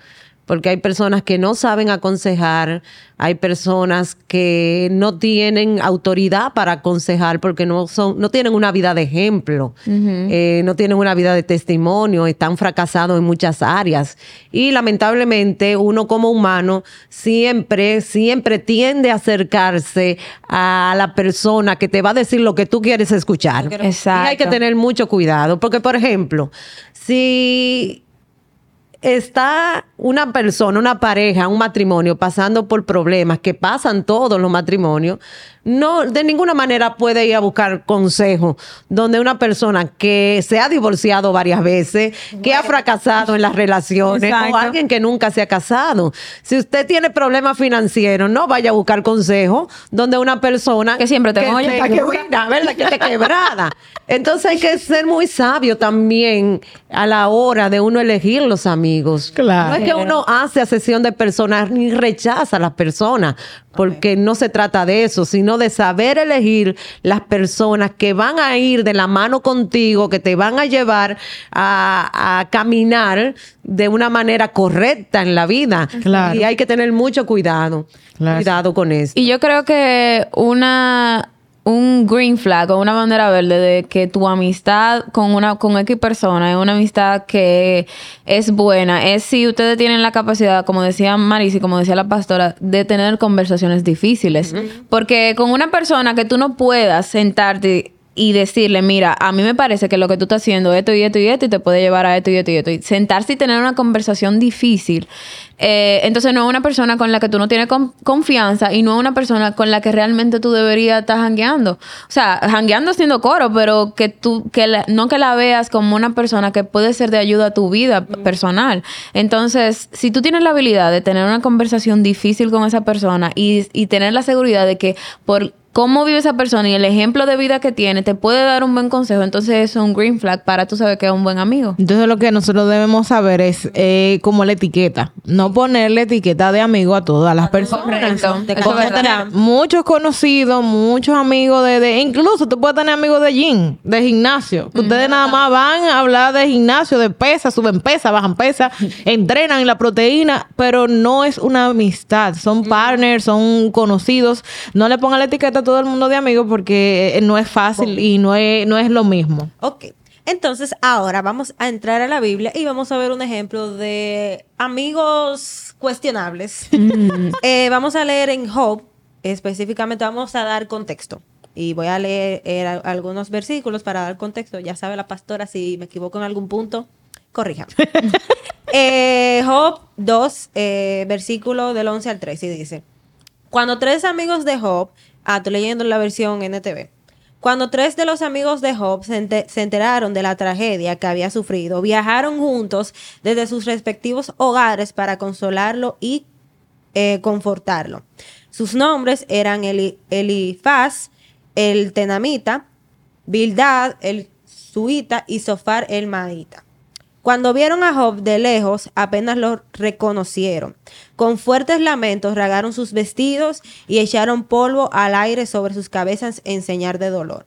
porque hay personas que no saben aconsejar, hay personas que no tienen autoridad para aconsejar porque no son, no tienen una vida de ejemplo, eh, no tienen una vida de testimonio, están fracasados en muchas áreas. Y lamentablemente uno como humano siempre, siempre tiende a acercarse a la persona que te va a decir lo que tú quieres escuchar. Exacto. Y hay que tener mucho cuidado, porque por ejemplo, si está una persona, una pareja, un matrimonio pasando por problemas que pasan todos los matrimonios, no de ninguna manera puede ir a buscar consejo donde una persona que se ha divorciado varias veces, que ha fracasado en las relaciones o alguien que nunca se ha casado. Si usted tiene problemas financieros, no vaya a buscar consejo donde una persona que siempre tengo que, quebrada, ¿verdad? que esté quebrada. Entonces hay que ser muy sabio también a la hora de uno elegir los amigos. Claro. No es que uno hace a sesión de personas ni rechaza a las personas, porque no se trata de eso, sino de saber elegir las personas que van a ir de la mano contigo, que te van a llevar a, caminar de una manera correcta en la vida. Claro. Y hay que tener mucho cuidado, cuidado con eso. Y yo creo que una un green flag o una bandera verde de que tu amistad con una con X persona es una amistad que es buena, es si ustedes tienen la capacidad, como decía Marisi, como decía la pastora, de tener conversaciones difíciles. Porque con una persona que tú no puedas sentarte y decirle, mira, a mí me parece que lo que tú estás haciendo, esto y esto y esto, y te puede llevar a esto y esto y esto. Y sentarse y tener una conversación difícil. Eh, entonces no es una persona con la que tú no tienes confianza y no es una persona con la que realmente tú deberías estar jangueando. O sea, jangueando haciendo coro, pero que tú, que no que la veas como una persona que puede ser de ayuda a tu vida personal. Entonces, si tú tienes la habilidad de tener una conversación difícil con esa persona y, y tener la seguridad de que por cómo vive esa persona y el ejemplo de vida que tiene te puede dar un buen consejo, entonces eso es un green flag para tú saber que es un buen amigo. Entonces lo que nosotros debemos saber es eh, como la etiqueta, no ponerle etiqueta de amigo a todas las personas. tener muchos conocidos, muchos amigos de, incluso tú puedes tener amigos de gym, de gimnasio, ustedes nada más van a hablar de gimnasio, de pesa, suben pesa, bajan pesa, *laughs* entrenan en la proteína, pero no es una amistad, son partners, son conocidos, no le pongan la etiqueta todo el mundo de amigos porque eh, no es fácil y no es, no es lo mismo. Ok. Entonces, ahora vamos a entrar a la Biblia y vamos a ver un ejemplo de amigos cuestionables. Mm. *laughs* Eh, vamos a leer en Job, específicamente vamos a dar contexto. Y voy a leer eh, algunos versículos para dar contexto. Ya sabe la pastora, si me equivoco en algún punto, corríjame. *laughs* Job 2, versículo del 11 al 13, y dice, cuando tres amigos de Job Ah, leyendo la versión NTV. Cuando tres de los amigos de Job se, enteraron de la tragedia que había sufrido, viajaron juntos desde sus respectivos hogares para consolarlo y eh, confortarlo. Sus nombres eran Elifaz, el Tenamita, Bildad, el Suita y Sofar, el Maíta. Cuando vieron a Job de lejos, apenas lo reconocieron. Con fuertes lamentos ragaron sus vestidos y echaron polvo al aire sobre sus cabezas en señal de dolor.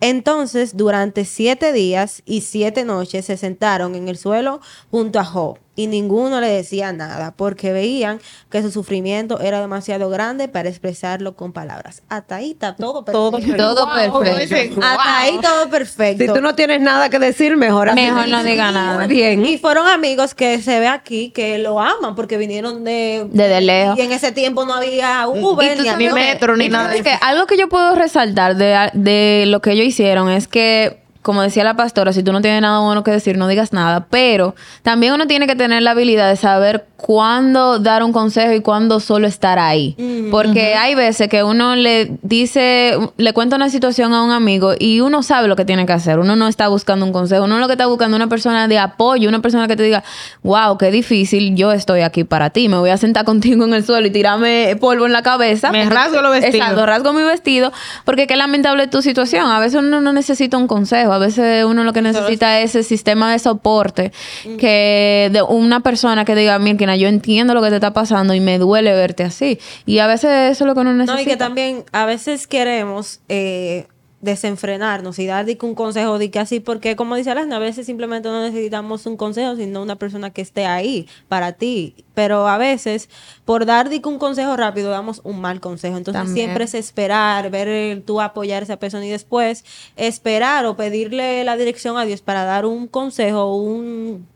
Entonces, durante siete días y siete noches se sentaron en el suelo junto a Job y ninguno le decía nada porque veían que su sufrimiento era demasiado grande para expresarlo con palabras. Hasta ahí está todo perfecto. Todo, perfecto. Hasta ahí todo perfecto. Si tú no tienes nada que decir, mejor Mejor no diga nada. Bien. Y fueron amigos que se ve aquí que lo aman porque vinieron de... De, lejos. Y en ese tiempo no había Uber, ni, metro, ni nada. Es que algo que yo puedo resaltar de, de lo que ellos hicieron es que como decía la pastora, si tú no tienes nada bueno que decir, no digas nada. Pero también uno tiene que tener la habilidad de saber cuándo dar un consejo y cuándo solo estar ahí. Porque hay veces que uno le dice, le cuenta una situación a un amigo y uno sabe lo que tiene que hacer. Uno no está buscando un consejo, uno lo que está buscando es una persona de apoyo, una persona que te diga, wow, qué difícil, yo estoy aquí para ti. Me voy a sentar *laughs* contigo en el suelo y tirarme polvo en la cabeza. Me rasgo los vestidos. Exacto, rasgo mi vestido. Porque qué lamentable tu situación. A veces uno no necesita un consejo a veces uno lo que necesita es ese sistema de soporte que de una persona que diga, mira, yo entiendo lo que te está pasando y me duele verte así. Y a veces eso es lo que uno necesita. No, y que también a veces queremos eh, desenfrenarnos y dar un consejo de que así, porque como dice Alan, a veces simplemente no necesitamos un consejo, sino una persona que esté ahí para ti. Pero a veces, por dar un consejo rápido, damos un mal consejo. Entonces siempre es esperar, ver tú apoyar a esa persona y después esperar o pedirle la dirección a Dios para dar un consejo un,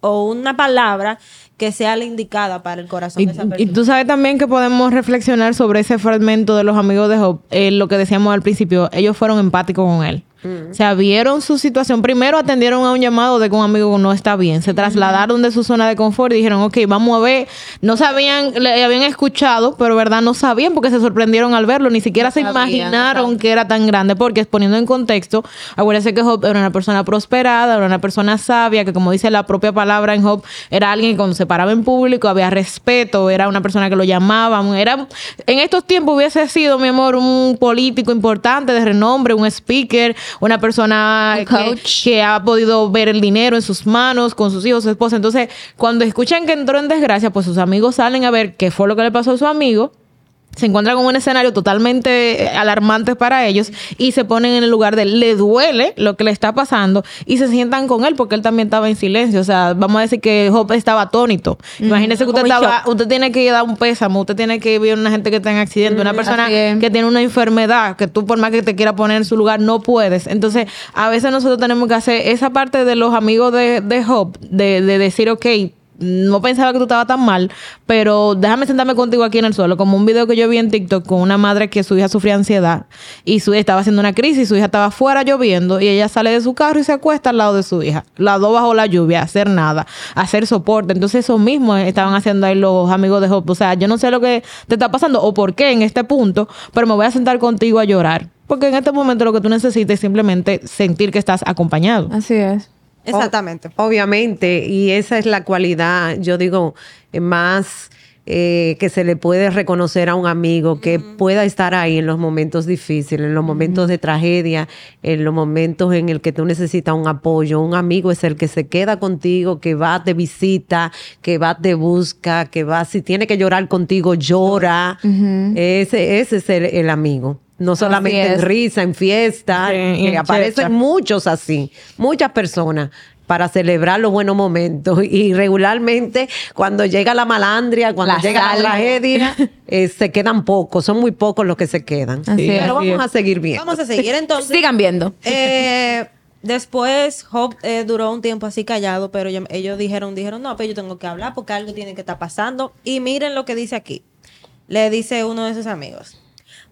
o una palabra que sea la indicada para el corazón y, de esa persona. Y tú sabes también que podemos reflexionar sobre ese fragmento de los amigos de Job, eh, lo que decíamos al principio, ellos fueron empáticos con él. O sea, vieron su situación. Primero atendieron a un llamado de que un amigo no está bien. Se trasladaron de su zona de confort y dijeron, ok, vamos a ver. No sabían, le habían escuchado, pero verdad no sabían porque se sorprendieron al verlo. Ni siquiera se imaginaron que era tan grande. Porque poniendo en contexto, acuérdense que Job era una persona prosperada, era una persona sabia, que como dice la propia palabra en Job, era alguien que cuando se paraba en público había respeto, era una persona que lo llamaban. Era, en estos tiempos hubiese sido, mi amor, un político importante de renombre, un speaker una persona que, ha podido ver el dinero en sus manos, con sus hijos, su esposa. Entonces, cuando escuchan que entró en desgracia, pues sus amigos salen a ver qué fue lo que le pasó a su amigo se encuentran con un escenario totalmente eh, alarmante para ellos y se ponen en el lugar de le duele lo que le está pasando y se sientan con él porque él también estaba en silencio. O sea, vamos a decir que Job estaba atónito. Imagínese que usted estaba, usted tiene que ir dar un pésamo, usted tiene que ver a una gente que está en accidente, una persona que tiene una enfermedad, que tú por más que te quiera poner en su lugar no puedes. Entonces, a veces nosotros tenemos que hacer esa parte de los amigos de, de Job, de, de decir, ok, no pensaba que tú estabas tan mal, pero déjame sentarme contigo aquí en el suelo, como un video que yo vi en TikTok con una madre que su hija sufría ansiedad y su hija estaba haciendo una crisis, su hija estaba afuera lloviendo y ella sale de su carro y se acuesta al lado de su hija, la dos bajo la lluvia, hacer nada, hacer soporte. Entonces eso mismo estaban haciendo ahí los amigos de Job. O sea, yo no sé lo que te está pasando o por qué en este punto, pero me voy a sentar contigo a llorar. Porque en este momento lo que tú necesitas es simplemente sentir que estás acompañado. Así es. Exactamente. obviamente, y esa es la cualidad, yo digo, eh, más eh, que se le puede reconocer a un amigo, que pueda estar ahí en los momentos difíciles, en los momentos de tragedia, en los momentos en el que tú necesitas un apoyo. Un amigo es el que se queda contigo, que va, te visita, que va, te busca, que va, si tiene que llorar contigo, llora. ese, ese es el amigo no solamente en risa, en fiesta, que aparecen muchos así, muchas personas para celebrar los buenos momentos. *laughs* Y regularmente cuando llega la malandria, cuando llega la tragedia, *laughs* eh, se quedan pocos, son muy pocos los que se quedan. Pero vamos a seguir viendo. Vamos a seguir entonces. Sigan viendo. Eh, después Job eh, duró un tiempo así callado, pero ellos dijeron, dijeron, no, pero yo tengo que hablar porque algo tiene que estar pasando. Y miren lo que dice aquí. Le dice uno de sus amigos.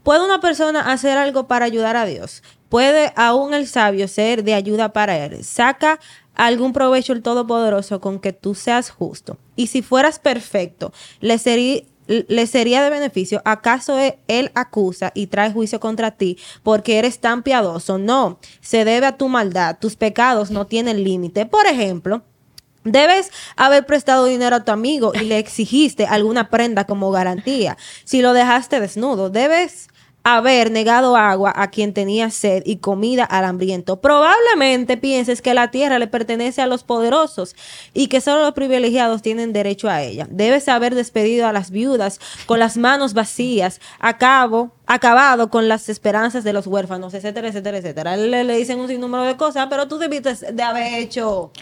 ¿Puede una persona hacer algo para ayudar a Dios? ¿Puede aún el sabio ser de ayuda para él? Saca algún provecho el Todopoderoso con que tú seas justo. Y si fueras perfecto, le sería, le sería de beneficio. ¿Acaso e, él acusa y trae juicio contra ti porque eres tan piadoso? No, se debe a tu maldad. Tus pecados no tienen límite. Por ejemplo, Debes haber prestado dinero a tu amigo y le exigiste alguna prenda como garantía. Si lo dejaste desnudo, debes haber negado agua a quien tenía sed y comida al hambriento. Probablemente pienses que la tierra le pertenece a los poderosos y que solo los privilegiados tienen derecho a ella. Debes haber despedido a las viudas con las manos vacías, acabo, acabado con las esperanzas de los huérfanos, etcétera, etcétera, etcétera. Le, le dicen un sinnúmero de cosas, pero tú debiste de haber hecho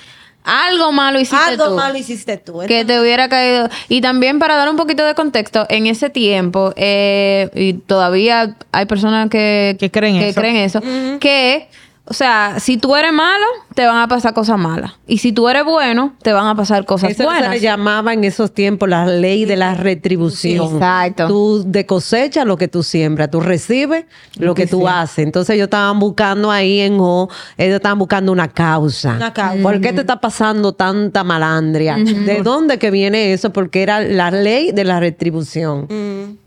algo malo hiciste Algo tú. malo hiciste tú. Que te hubiera caído. Y también para dar un poquito de contexto, en ese tiempo, eh, y todavía hay personas que, creen que eso, creen eso que o sea, si tú eres malo, te van a pasar cosas malas. Y si tú eres bueno, te van a pasar cosas Eso buenas. se le llamaba en esos tiempos la ley de la retribución. Exacto. Tú de cosecha lo que tú siembras, tú recibes lo que tú haces. Entonces ellos estaban buscando ahí en O, ellos estaban buscando una causa. Una causa. ¿Por qué te está pasando tanta malandria? ¿De dónde que viene eso? Porque era la ley de la retribución.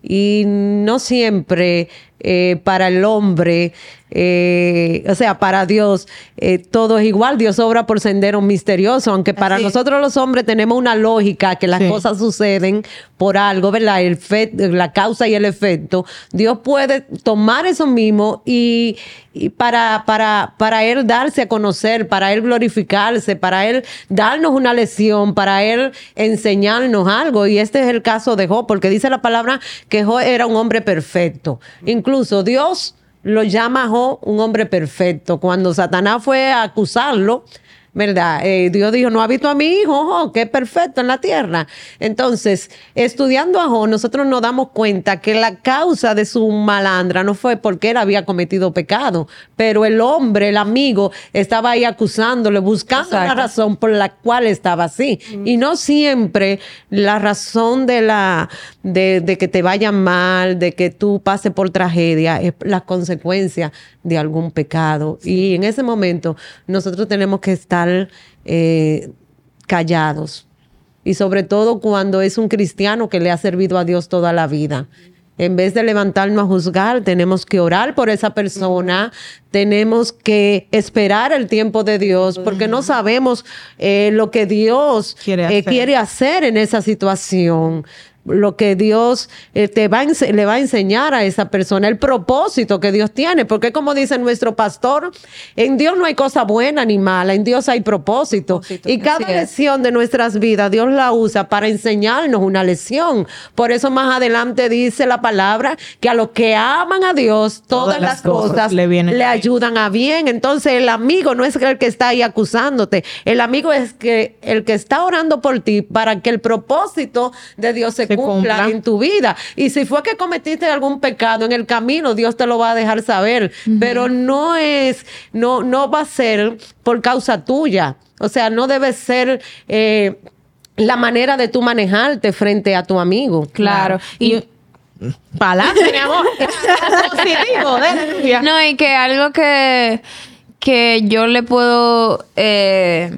Y no siempre eh, para el hombre, eh, o sea, para Dios, eh, todo es igual. Dios obra por sendero misterioso, aunque para nosotros los hombres tenemos una lógica que las cosas suceden por algo, ¿verdad? El la causa y el efecto. Dios puede tomar eso mismo y, y para, para, para Él darse a conocer, para Él glorificarse, para Él darnos una lección, para Él enseñarnos algo. Y este es el caso de Job, porque dice la palabra que Job era un hombre perfecto. Incluso Dios lo llama un hombre perfecto. Cuando Satanás fue a acusarlo, ¿verdad? Eh, Dios dijo, no ha visto a mi hijo, que es perfecto en la tierra. Entonces, estudiando a Job, nosotros nos damos cuenta que la causa de su malandra no fue porque él había cometido pecado, pero el hombre, el amigo, estaba ahí acusándole, buscando la razón por la cual estaba así. Y no siempre la razón de la de, de, que te vaya mal, de que tú pases por tragedia, es la consecuencia de algún pecado. Y en ese momento nosotros tenemos que estar eh, callados. Y sobre todo cuando es un cristiano que le ha servido a Dios toda la vida. En vez de levantarnos a juzgar, tenemos que orar por esa persona, tenemos que esperar el tiempo de Dios, porque no sabemos eh, lo que Dios quiere eh, quiere hacer en esa situación. Lo que Dios eh, te va le va a enseñar a esa persona, el propósito que Dios tiene, porque como dice nuestro pastor, en Dios no hay cosa buena ni mala, en Dios hay propósito. y cada lección de nuestras vidas, Dios la usa para enseñarnos una lección. Por eso más adelante dice la palabra que a los que aman a Dios, todas, las, cosas, le, le ayudan a bien. Entonces el amigo no es el que está ahí acusándote, el amigo es que el que está orando por ti para que el propósito de Dios se, cumpla, en tu vida. Y si fue que cometiste algún pecado en el camino, Dios te lo va a dejar saber, pero no es, no, no va a ser por causa tuya. O sea, no debe ser eh, la manera de tú manejarte frente a tu amigo. Claro. Y, para mi amor. *laughs* Positivo, No, y que algo que, que yo le puedo eh,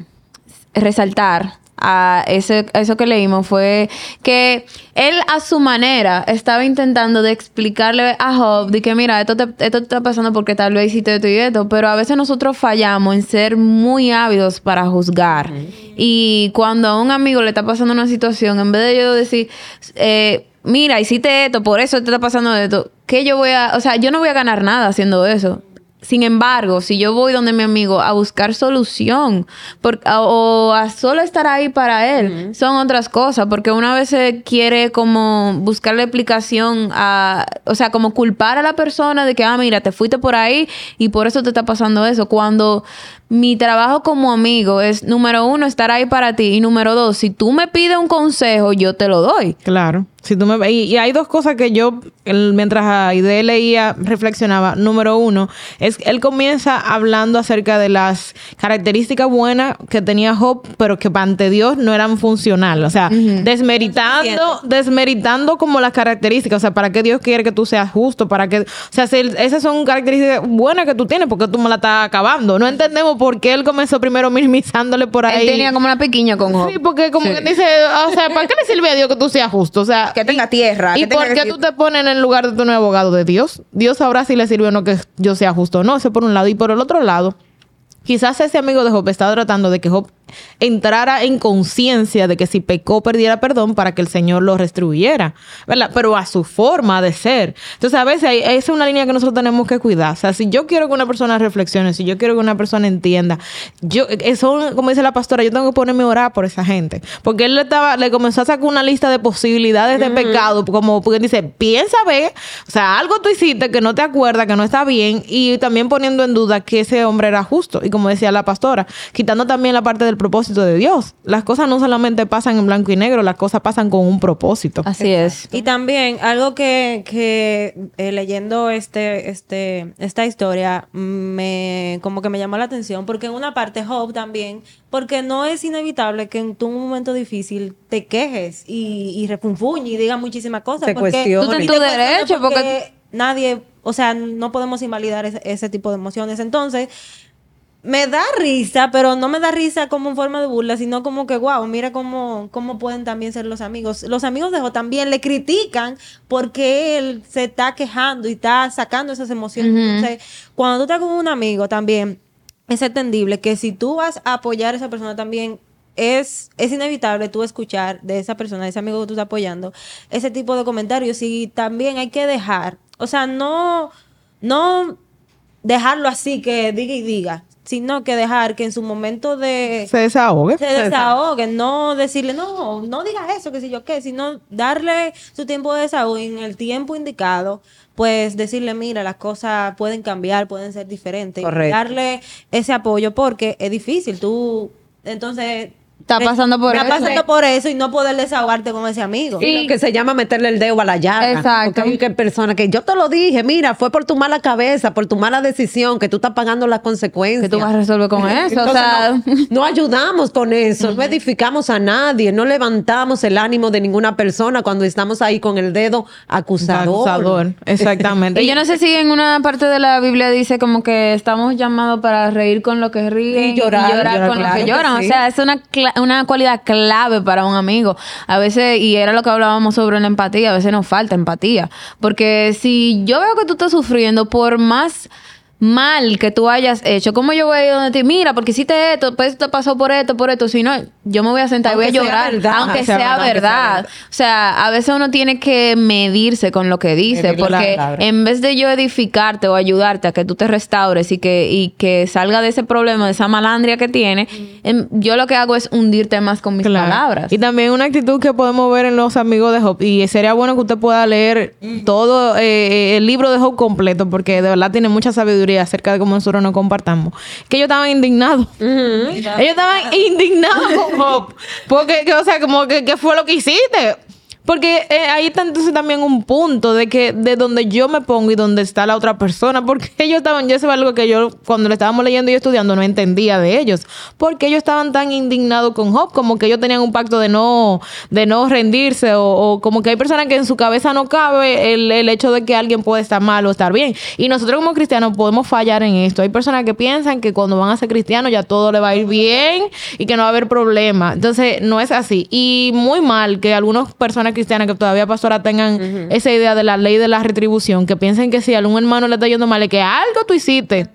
resaltar a ese, eso que leímos fue que él a su manera estaba intentando de explicarle a Job de que mira, esto te, esto está pasando porque tal vez hiciste esto y esto, pero a veces nosotros fallamos en ser muy ávidos para juzgar. Y cuando a un amigo le está pasando una situación, en vez de yo decir, eh, mira, hiciste esto, por eso te está pasando esto, que yo voy a, o sea, yo no voy a ganar nada haciendo eso. Sin embargo, si yo voy donde mi amigo a buscar solución o a solo estar ahí para él, son otras cosas, porque una vez se quiere como buscar explicación a, o sea, como culpar a la persona de que, ah, mira, te fuiste por ahí y por eso te está pasando eso, cuando mi trabajo como amigo es, número uno, estar ahí para ti y número dos, si tú me pides un consejo, yo te lo doy. Claro. Si tú me, y, hay dos cosas que yo, mientras Aide leía, reflexionaba. Número uno, es él comienza hablando acerca de las características buenas que tenía Job, pero que ante Dios no eran funcionales. O sea, desmeritando, desmeritando como las características. O sea, ¿para qué Dios quiere que tú seas justo? ¿Para que, o sea, si esas son características buenas que tú tienes, porque tú me la estás acabando. No entendemos por qué él comenzó primero minimizándole por ahí. Él tenía como una pequeña con Job. Sí, porque como que dice, o sea, ¿para qué le sirve a Dios que tú seas justo? O sea, que tenga tierra. ¿Y por qué tú te pones en el lugar de tu nuevo abogado de Dios? Dios ahora sí le sirve o no que yo sea justo o no. Eso por un lado. Y por el otro lado, quizás ese amigo de Job estaba tratando de que Job entrara en conciencia de que si pecó perdiera perdón para que el Señor lo restribuyera, ¿verdad? Pero a su forma de ser. Entonces a veces esa es una línea que nosotros tenemos que cuidar. O sea, si yo quiero que una persona reflexione, si yo quiero que una persona entienda, yo, eso, como dice la pastora, yo tengo que ponerme a orar por esa gente. Porque él le, estaba, le comenzó a sacar una lista de posibilidades de pecado, como porque dice, piensa ver, o sea, algo tú hiciste que no te acuerdas, que no está bien, y también poniendo en duda que ese hombre era justo. Y como decía la pastora, quitando también la parte del propósito de Dios. Las cosas no solamente pasan en blanco y negro, las cosas pasan con un propósito. Así es. Y también algo que, que eh, leyendo este, este, esta historia me como que me llamó la atención, porque en una parte Job también, porque no es inevitable que en tu momento difícil te quejes y, y y digas muchísimas cosas. Se porque tú tu derecho, porque, nadie, o sea, no podemos invalidar ese tipo de emociones. Entonces, me da risa, pero no me da risa como en forma de burla, sino como que, wow, mira cómo, cómo pueden también ser los amigos. Los amigos de Jo también le critican porque él se está quejando y está sacando esas emociones. Entonces, cuando tú estás con un amigo también, es entendible que si tú vas a apoyar a esa persona también, es, es inevitable tú escuchar de esa persona, de ese amigo que tú estás apoyando, ese tipo de comentarios y también hay que dejar, o sea, no, no dejarlo así que diga y diga, sino que dejar que en su momento de... Se desahogue. Se desahogue, no decirle, no, no digas eso, que si yo qué, sino darle su tiempo de desahogo en el tiempo indicado, pues decirle, mira, las cosas pueden cambiar, pueden ser diferentes. Darle ese apoyo porque es difícil, tú... Entonces, Está pasando por está pasando por eso y no poder desahogarte con ese amigo. Y que se llama meterle el dedo a la llaga. Exacto. Porque hay personas que yo te lo dije, mira, fue por tu mala cabeza, por tu mala decisión, que tú estás pagando las consecuencias. Que tú vas a resolver con eso. o sea, no, ayudamos con eso, no edificamos a nadie, no levantamos el ánimo de ninguna persona cuando estamos ahí con el dedo acusador. acusador. Exactamente. y yo no sé si en una parte de la Biblia dice como que estamos llamados para reír con lo que ríen y llorar, con lo que lloran. O sea, es una una cualidad clave para un amigo. A veces, y era lo que hablábamos sobre la empatía, a veces nos falta empatía. Porque si yo veo que tú estás sufriendo, por más mal que tú hayas hecho, ¿cómo yo voy a ir donde ti? Mira, porque hiciste esto, pues te pasó por esto, por esto. Si no, yo me voy a sentar y voy a llorar. aunque sea, verdad. O sea, a veces uno tiene que medirse con lo que dice, porque en vez de yo edificarte o ayudarte a que tú te restaures y que, y que salga de ese problema, de esa malandria que tiene, em, yo lo que hago es hundirte más con mis palabras. Y también una actitud que podemos ver en los amigos de Job. Y sería bueno que usted pueda leer todo eh, el libro de Job completo, porque de verdad tiene mucha sabiduría acerca de cómo nosotros nos compartamos, que ellos estaban indignados. Ellos estaban indignados. Porque, o sea, como que, ¿qué fue lo que hiciste? Porque eh, ahí está entonces también un punto de que de donde yo me pongo y donde está la otra persona, porque *laughs* ellos estaban, yo eso es algo que yo cuando lo estábamos leyendo y estudiando no entendía de ellos, porque ellos estaban tan indignados con Job, como que ellos tenían un pacto de no, de no rendirse, o, como que hay personas que en su cabeza no cabe el, el, hecho de que alguien puede estar mal o estar bien. Y nosotros como cristianos podemos fallar en esto. Hay personas que piensan que cuando van a ser cristianos ya todo le va a ir bien y que no va a haber problema. Entonces no es así. Y muy mal que algunas personas cristiana que todavía pastora tengan esa idea de la ley de la retribución, que piensen que si a algún hermano le está yendo mal, es que algo tú hiciste.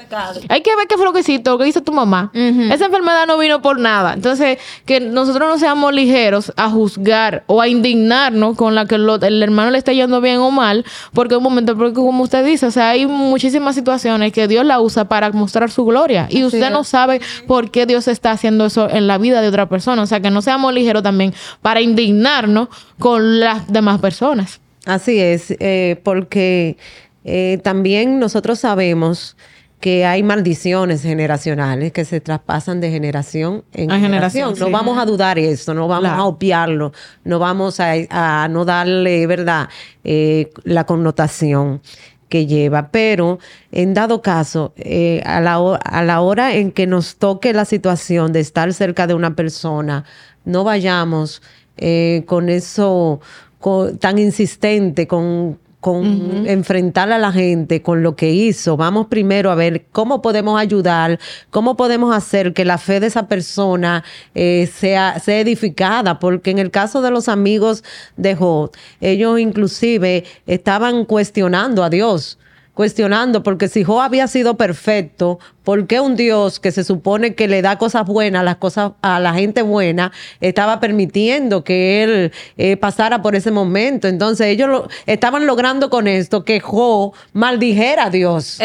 Hay que ver qué fue lo que hiciste, lo que hizo tu mamá. Esa enfermedad no vino por nada. Entonces, que nosotros no seamos ligeros a juzgar o a indignarnos con la que el hermano le está yendo bien o mal, porque un momento, porque como usted dice, o sea, hay muchísimas situaciones que Dios la usa para mostrar su gloria y usted no sabe por qué Dios está haciendo eso en la vida de otra persona. O sea, que no seamos ligeros también para indignarnos con las demás personas. Así es, eh, porque eh, también nosotros sabemos que hay maldiciones generacionales que se traspasan de generación en generación. no vamos a dudar eso, no vamos a obviarlo, no vamos a, no darle, ¿verdad?, eh, la connotación que lleva. Pero en dado caso, a, la, a la hora en que nos toque la situación de estar cerca de una persona, no vayamos eh, con eso tan insistente, con, enfrentar a la gente con lo que hizo. Vamos primero a ver cómo podemos ayudar, cómo podemos hacer que la fe de esa persona eh, sea, sea, edificada, porque en el caso de los amigos de Job, ellos inclusive estaban cuestionando a Dios cuestionando, porque si Job había sido perfecto, ¿Por qué un Dios que se supone que le da cosas buenas, las cosas a la gente buena, estaba permitiendo que él eh, pasara por ese momento? Entonces ellos lo, estaban logrando con esto que Jo maldijera a Dios.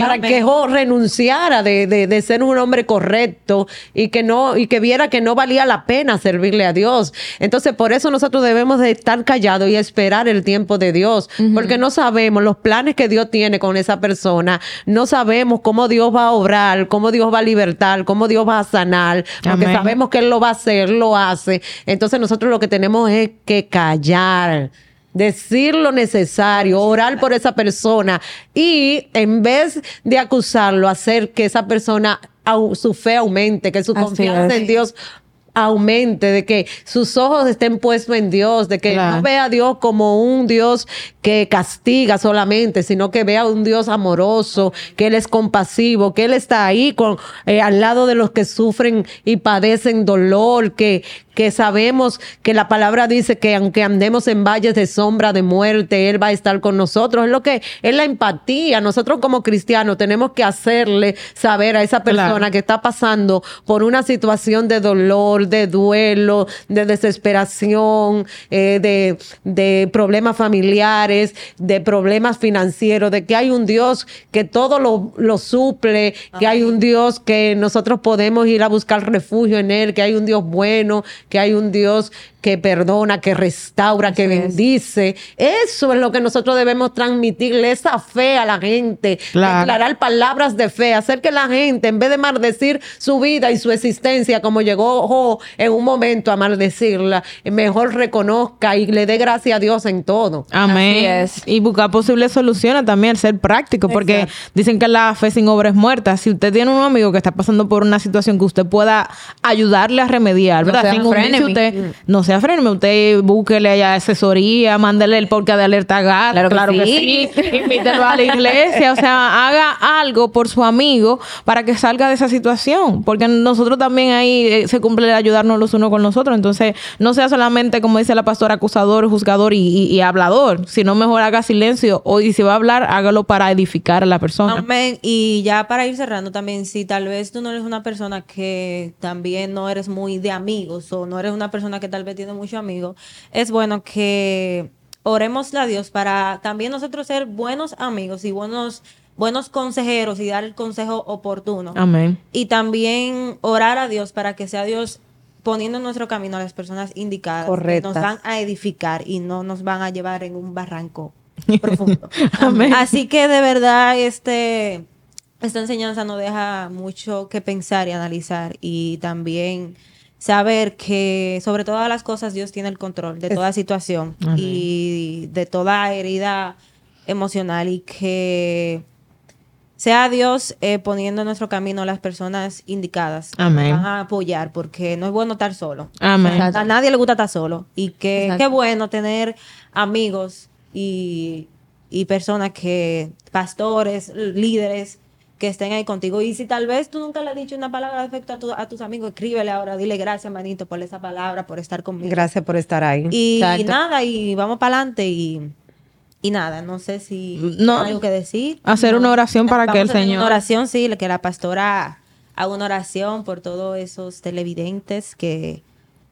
Para que Jo renunciara de, de, ser un hombre correcto y que no, y que viera que no valía la pena servirle a Dios. Entonces, por eso nosotros debemos de estar callados y esperar el tiempo de Dios. Porque no sabemos los planes que Dios tiene con esa persona. No sabemos cómo Dios va a obrar, cómo Dios va a libertar, cómo Dios va a sanar, porque sabemos que Él lo va a hacer, lo hace. Entonces nosotros lo que tenemos es que callar decir lo necesario, orar por esa persona y en vez de acusarlo, hacer que esa persona su fe aumente, que su confianza en Dios aumente, de que sus ojos estén puestos en Dios, de que no vea a Dios como un Dios que castiga solamente, sino que vea a un Dios amoroso, que Él es compasivo, que Él está ahí con, eh, al lado de los que sufren y padecen dolor, que, que sabemos que la palabra dice que aunque andemos en valles de sombra de muerte, Él va a estar con nosotros. Es lo que es la empatía. Nosotros como cristianos tenemos que hacerle saber a esa persona que está pasando por una situación de dolor, de duelo, de desesperación, eh, de, de problemas familiares, de problemas financieros, de que hay un Dios que todo lo, lo suple, que hay un Dios que nosotros podemos ir a buscar refugio en Él, que hay un Dios bueno, que hay un Dios que perdona, que restaura, que bendice. Eso es lo que nosotros debemos transmitirle, esa fe a la gente, declarar palabras de fe, hacer que la gente, en vez de maldecir su vida y su existencia, como llegó en un momento a maldecirla, mejor reconozca y le dé gracias a Dios en todo. Amén. Y buscar posibles soluciones también, ser práctico, porque dicen que la fe sin obra es muerta. Si usted tiene un amigo que está pasando por una situación que usted pueda ayudarle a remediar, ¿verdad? usted no sea firme. Usted búsquele allá asesoría, mándele el podcast de alerta gat. Claro, que, sí. Invítelo a la iglesia. O sea, *laughs* haga algo por su amigo para que salga de esa situación. Porque nosotros también ahí eh, se cumple de ayudarnos los unos con los otros. Entonces, no sea solamente, como dice la pastora, acusador, juzgador y, hablador, sino mejor haga silencio. O y si va a hablar, hágalo para edificar a la persona. Amén. Y ya para ir cerrando también, si tal vez tú no eres una persona que también no eres muy de amigos o no eres una persona que tal vez tiene muchos amigos, es bueno que oremos a Dios para también nosotros ser buenos amigos y buenos buenos consejeros y dar el consejo oportuno. Amén. Y también orar a Dios para que sea Dios poniendo en nuestro camino a las personas indicadas que nos van a edificar y no nos van a llevar en un barranco *laughs* profundo. Amén. Así que de verdad este esta enseñanza nos deja mucho que pensar y analizar y también saber que sobre todas las cosas Dios tiene el control de toda situación y de toda herida emocional y que sea Dios eh, poniendo en nuestro camino las personas indicadas Amén. van a apoyar porque no es bueno estar solo. Amén. a nadie le gusta estar solo y que qué bueno tener amigos y, y personas que, pastores, líderes, que estén ahí contigo. Y si tal vez tú nunca le has dicho una palabra de afecto a, tus amigos, escríbele ahora, dile gracias, manito, por esa palabra, por estar conmigo. Gracias por estar ahí. Y, nada, y vamos para adelante y, y nada, no sé si no, hay algo que decir. Hacer una oración para que el Señor. Una oración, sí, que la pastora haga una oración por todos esos televidentes que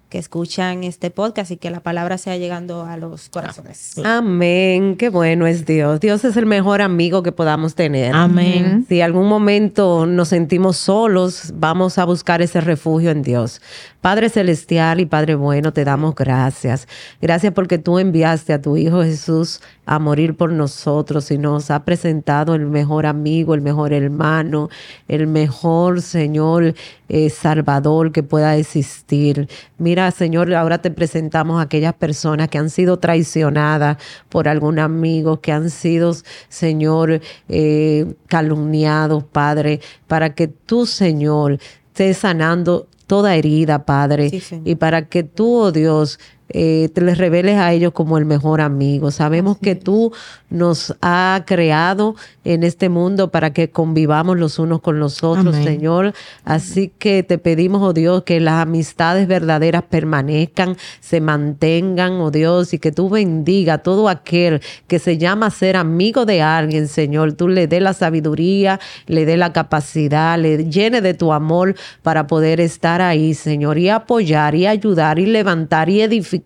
que escuchan este podcast y que la palabra sea llegando a los corazones. Amén, qué bueno es Dios. Dios es el mejor amigo que podamos tener. Amén. Si algún momento nos sentimos solos, vamos a buscar ese refugio en Dios. Padre Celestial y Padre Bueno, te damos gracias. Gracias porque tú enviaste a tu Hijo Jesús a morir por nosotros y nos ha presentado el mejor amigo, el mejor hermano, el mejor Señor eh, Salvador que pueda existir. Mira, Señor, ahora te presentamos a aquellas personas que han sido traicionadas por algún amigo, que han sido, Señor, eh, calumniados, Padre, para que tú, Señor, estés sanando toda herida, Padre, y para que tú, oh Dios, eh, te les reveles a ellos como el mejor amigo. Sabemos que tú nos has creado en este mundo para que convivamos los unos con los otros, Señor. Así que te pedimos, oh Dios, que las amistades verdaderas permanezcan, se mantengan, oh Dios, y que tú bendiga a todo aquel que se llama ser amigo de alguien, Señor. Tú le dé la sabiduría, le dé la capacidad, le llene de tu amor para poder estar ahí, Señor, y apoyar y ayudar y levantar y edificar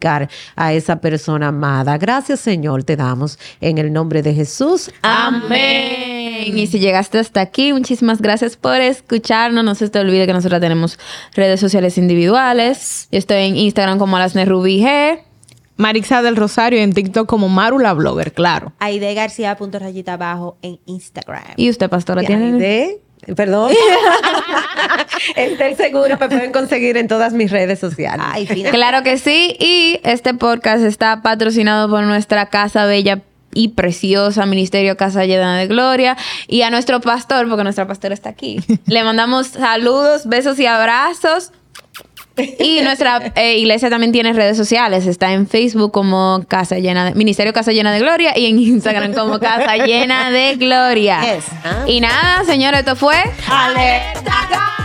a esa persona amada. Gracias, Señor, te damos en el nombre de Jesús. Amén. Y si llegaste hasta aquí, muchísimas gracias por escucharnos. No se te olvide que nosotros tenemos redes sociales individuales. Yo estoy en Instagram como G. Marixa del Rosario en TikTok como Marula Blogger, claro. Aide García punto rayita abajo en Instagram. ¿Y usted, pastora, tiene? Aide Perdón. *laughs* Estoy seguro me pueden conseguir en todas mis redes sociales. claro que sí. Y este podcast está patrocinado por nuestra Casa Bella y preciosa Ministerio Casa Llena de Gloria y a nuestro pastor, porque nuestro pastor está aquí. *laughs* Le mandamos saludos, besos y abrazos. Y nuestra eh, iglesia también tiene redes sociales. Está en Facebook como Casa Llena de, Ministerio Casa Llena de Gloria y en Instagram como Casa Llena de Gloria. Y nada, señores, esto fue Alerta